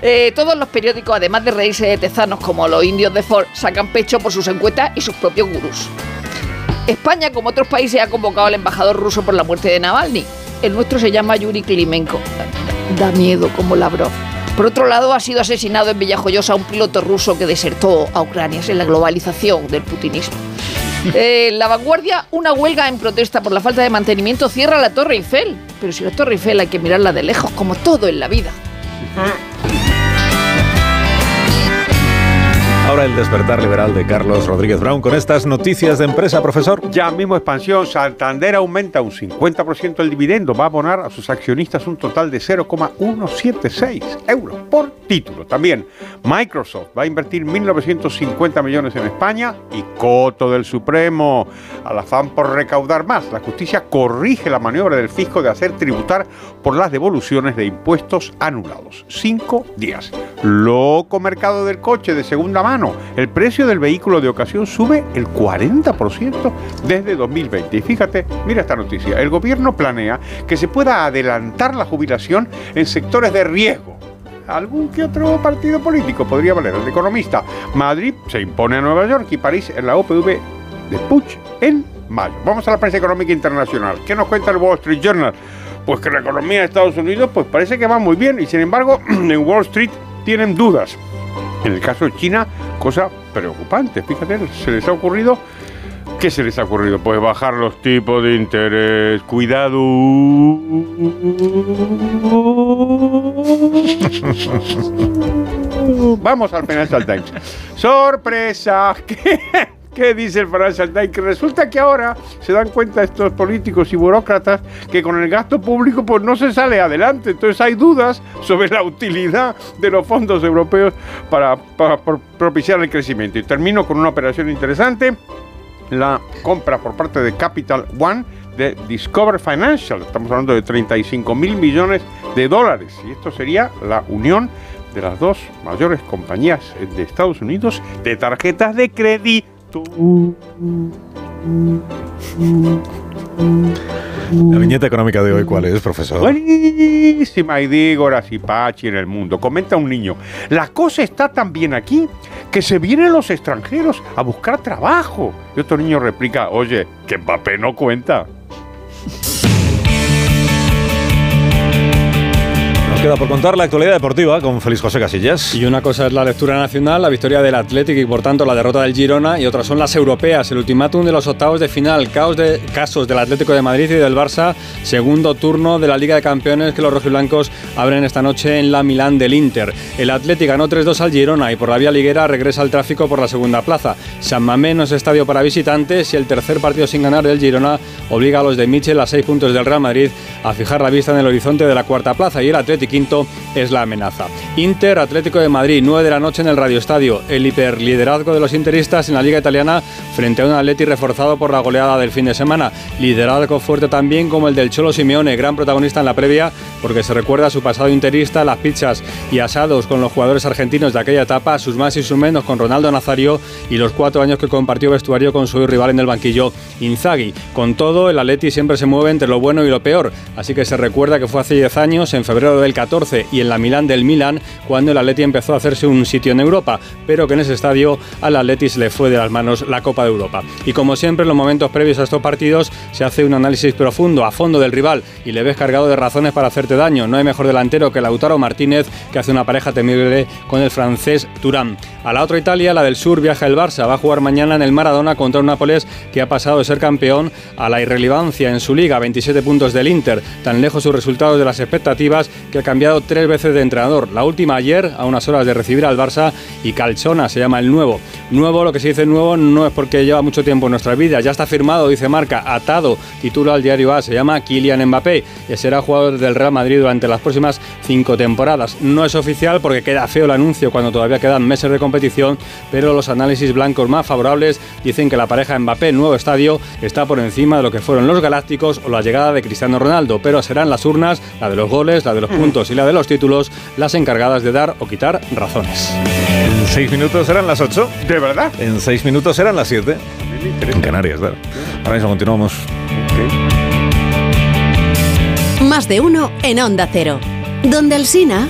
Eh, todos los periódicos, además de reírse de tezanos como los indios de Ford, sacan pecho por sus encuestas y sus propios gurús. España, como otros países, ha convocado al embajador ruso por la muerte de Navalny. El nuestro se llama Yuri Klimenko. Da miedo, como Lavrov. Por otro lado, ha sido asesinado en Villajoyosa un piloto ruso que desertó a Ucrania. Es la globalización del putinismo. Eh, la vanguardia, una huelga en protesta por la falta de mantenimiento cierra la Torre Eiffel. Pero si la Torre Eiffel hay que mirarla de lejos, como todo en la vida. Ahora el despertar liberal de Carlos Rodríguez Brown con estas noticias de empresa, profesor. Ya mismo expansión, Santander aumenta un 50% el dividendo, va a abonar a sus accionistas un total de 0,176 euros por título. También Microsoft va a invertir 1.950 millones en España y coto del Supremo al afán por recaudar más. La justicia corrige la maniobra del fisco de hacer tributar por las devoluciones de impuestos anulados. Cinco días. Loco mercado del coche de segunda mano. El precio del vehículo de ocasión sube el 40% desde 2020. Y fíjate, mira esta noticia. El gobierno planea que se pueda adelantar la jubilación en sectores de riesgo. Algún que otro partido político podría valer. El economista. Madrid se impone a Nueva York y París en la OPV de Puig en mayo. Vamos a la prensa económica internacional. ¿Qué nos cuenta el Wall Street Journal? Pues que la economía de Estados Unidos pues parece que va muy bien y sin embargo en Wall Street tienen dudas. En el caso de China, cosa preocupante. Fíjate, se les ha ocurrido. ¿Qué se les ha ocurrido? Pues bajar los tipos de interés. Cuidado. Vamos al Financial Times. ¡Sorpresa! ¿Qué, qué dice el Financial Times? Que resulta que ahora se dan cuenta estos políticos y burócratas que con el gasto público pues no se sale adelante. Entonces hay dudas sobre la utilidad de los fondos europeos para, para- propiciar el crecimiento. Y termino con una operación interesante la compra por parte de Capital One de Discover Financial. Estamos hablando de 35 mil millones de dólares. Y esto sería la unión de las dos mayores compañías de Estados Unidos de tarjetas de crédito. La viñeta económica de hoy, ¿cuál es, profesor? Buenísima, y digo, y pachi en el mundo. Comenta un niño, la cosa está tan bien aquí que se vienen los extranjeros a buscar trabajo. Y otro niño replica, oye, que Mbappé no cuenta. Queda por contar la actualidad deportiva con Félix José Casillas. Y una cosa es la lectura nacional, la victoria del Athletic y por tanto la derrota del Girona, y otras son las europeas, el ultimátum de los octavos de final, caos de casos del Atlético de Madrid y del Barça, segundo turno de la Liga de Campeones que los rojiblancos abren esta noche en la Milán del Inter. El Athletic ganó 3-2 al Girona y por la vía liguera regresa al tráfico por la segunda plaza. San Mamés no es estadio para visitantes y el tercer partido sin ganar del Girona obliga a los de Michel a seis puntos del Real Madrid a fijar la vista en el horizonte de la cuarta plaza y el Athletic es la amenaza. Inter Atlético de Madrid, 9 de la noche en el Radio Estadio. El hiperliderazgo de los interistas en la Liga Italiana frente a un Atleti reforzado por la goleada del fin de semana. Liderazgo fuerte también como el del Cholo Simeone, gran protagonista en la previa porque se recuerda su pasado interista, las pizzas y asados con los jugadores argentinos de aquella etapa, sus más y sus menos con Ronaldo Nazario y los cuatro años que compartió vestuario con su rival en el banquillo Inzaghi. Con todo, el Atleti siempre se mueve entre lo bueno y lo peor, así que se recuerda que fue hace 10 años, en febrero del 14, 2014 y en la Milán del Milán cuando el Atleti empezó a hacerse un sitio en Europa, pero que en ese estadio al Atleti se le fue de las manos la Copa de Europa. Y como siempre en los momentos previos a estos partidos se hace un análisis profundo, a fondo del rival y le ves cargado de razones para hacerte daño. No hay mejor delantero que Lautaro Martínez que hace una pareja temible con el francés Turán. A la otra Italia, la del sur, viaja el Barça. Va a jugar mañana en el Maradona contra un Nápoles que ha pasado de ser campeón a la irrelevancia en su liga, 27 puntos del Inter. Tan lejos sus resultados de las expectativas que cambiado tres veces de entrenador. La última ayer, a unas horas de recibir al Barça, y Calchona se llama el nuevo. Nuevo, lo que se dice nuevo, no es porque lleva mucho tiempo en nuestra vida. Ya está firmado, dice Marca, atado, titula al diario A. Se llama Kylian Mbappé y será jugador del Real Madrid durante las próximas cinco temporadas. No es oficial porque queda feo el anuncio cuando todavía quedan meses de competición, pero los análisis blancos más favorables dicen que la pareja Mbappé nuevo estadio está por encima de lo que fueron los Galácticos o la llegada de Cristiano Ronaldo, pero serán las urnas, la de los goles, la de los puntos y la de los títulos, las encargadas de dar o quitar razones. En seis minutos serán las ocho. ¿De verdad? En seis minutos serán las siete. En Canarias, claro. Ahora mismo continuamos. Más de uno en Onda Cero. Donde el Sina...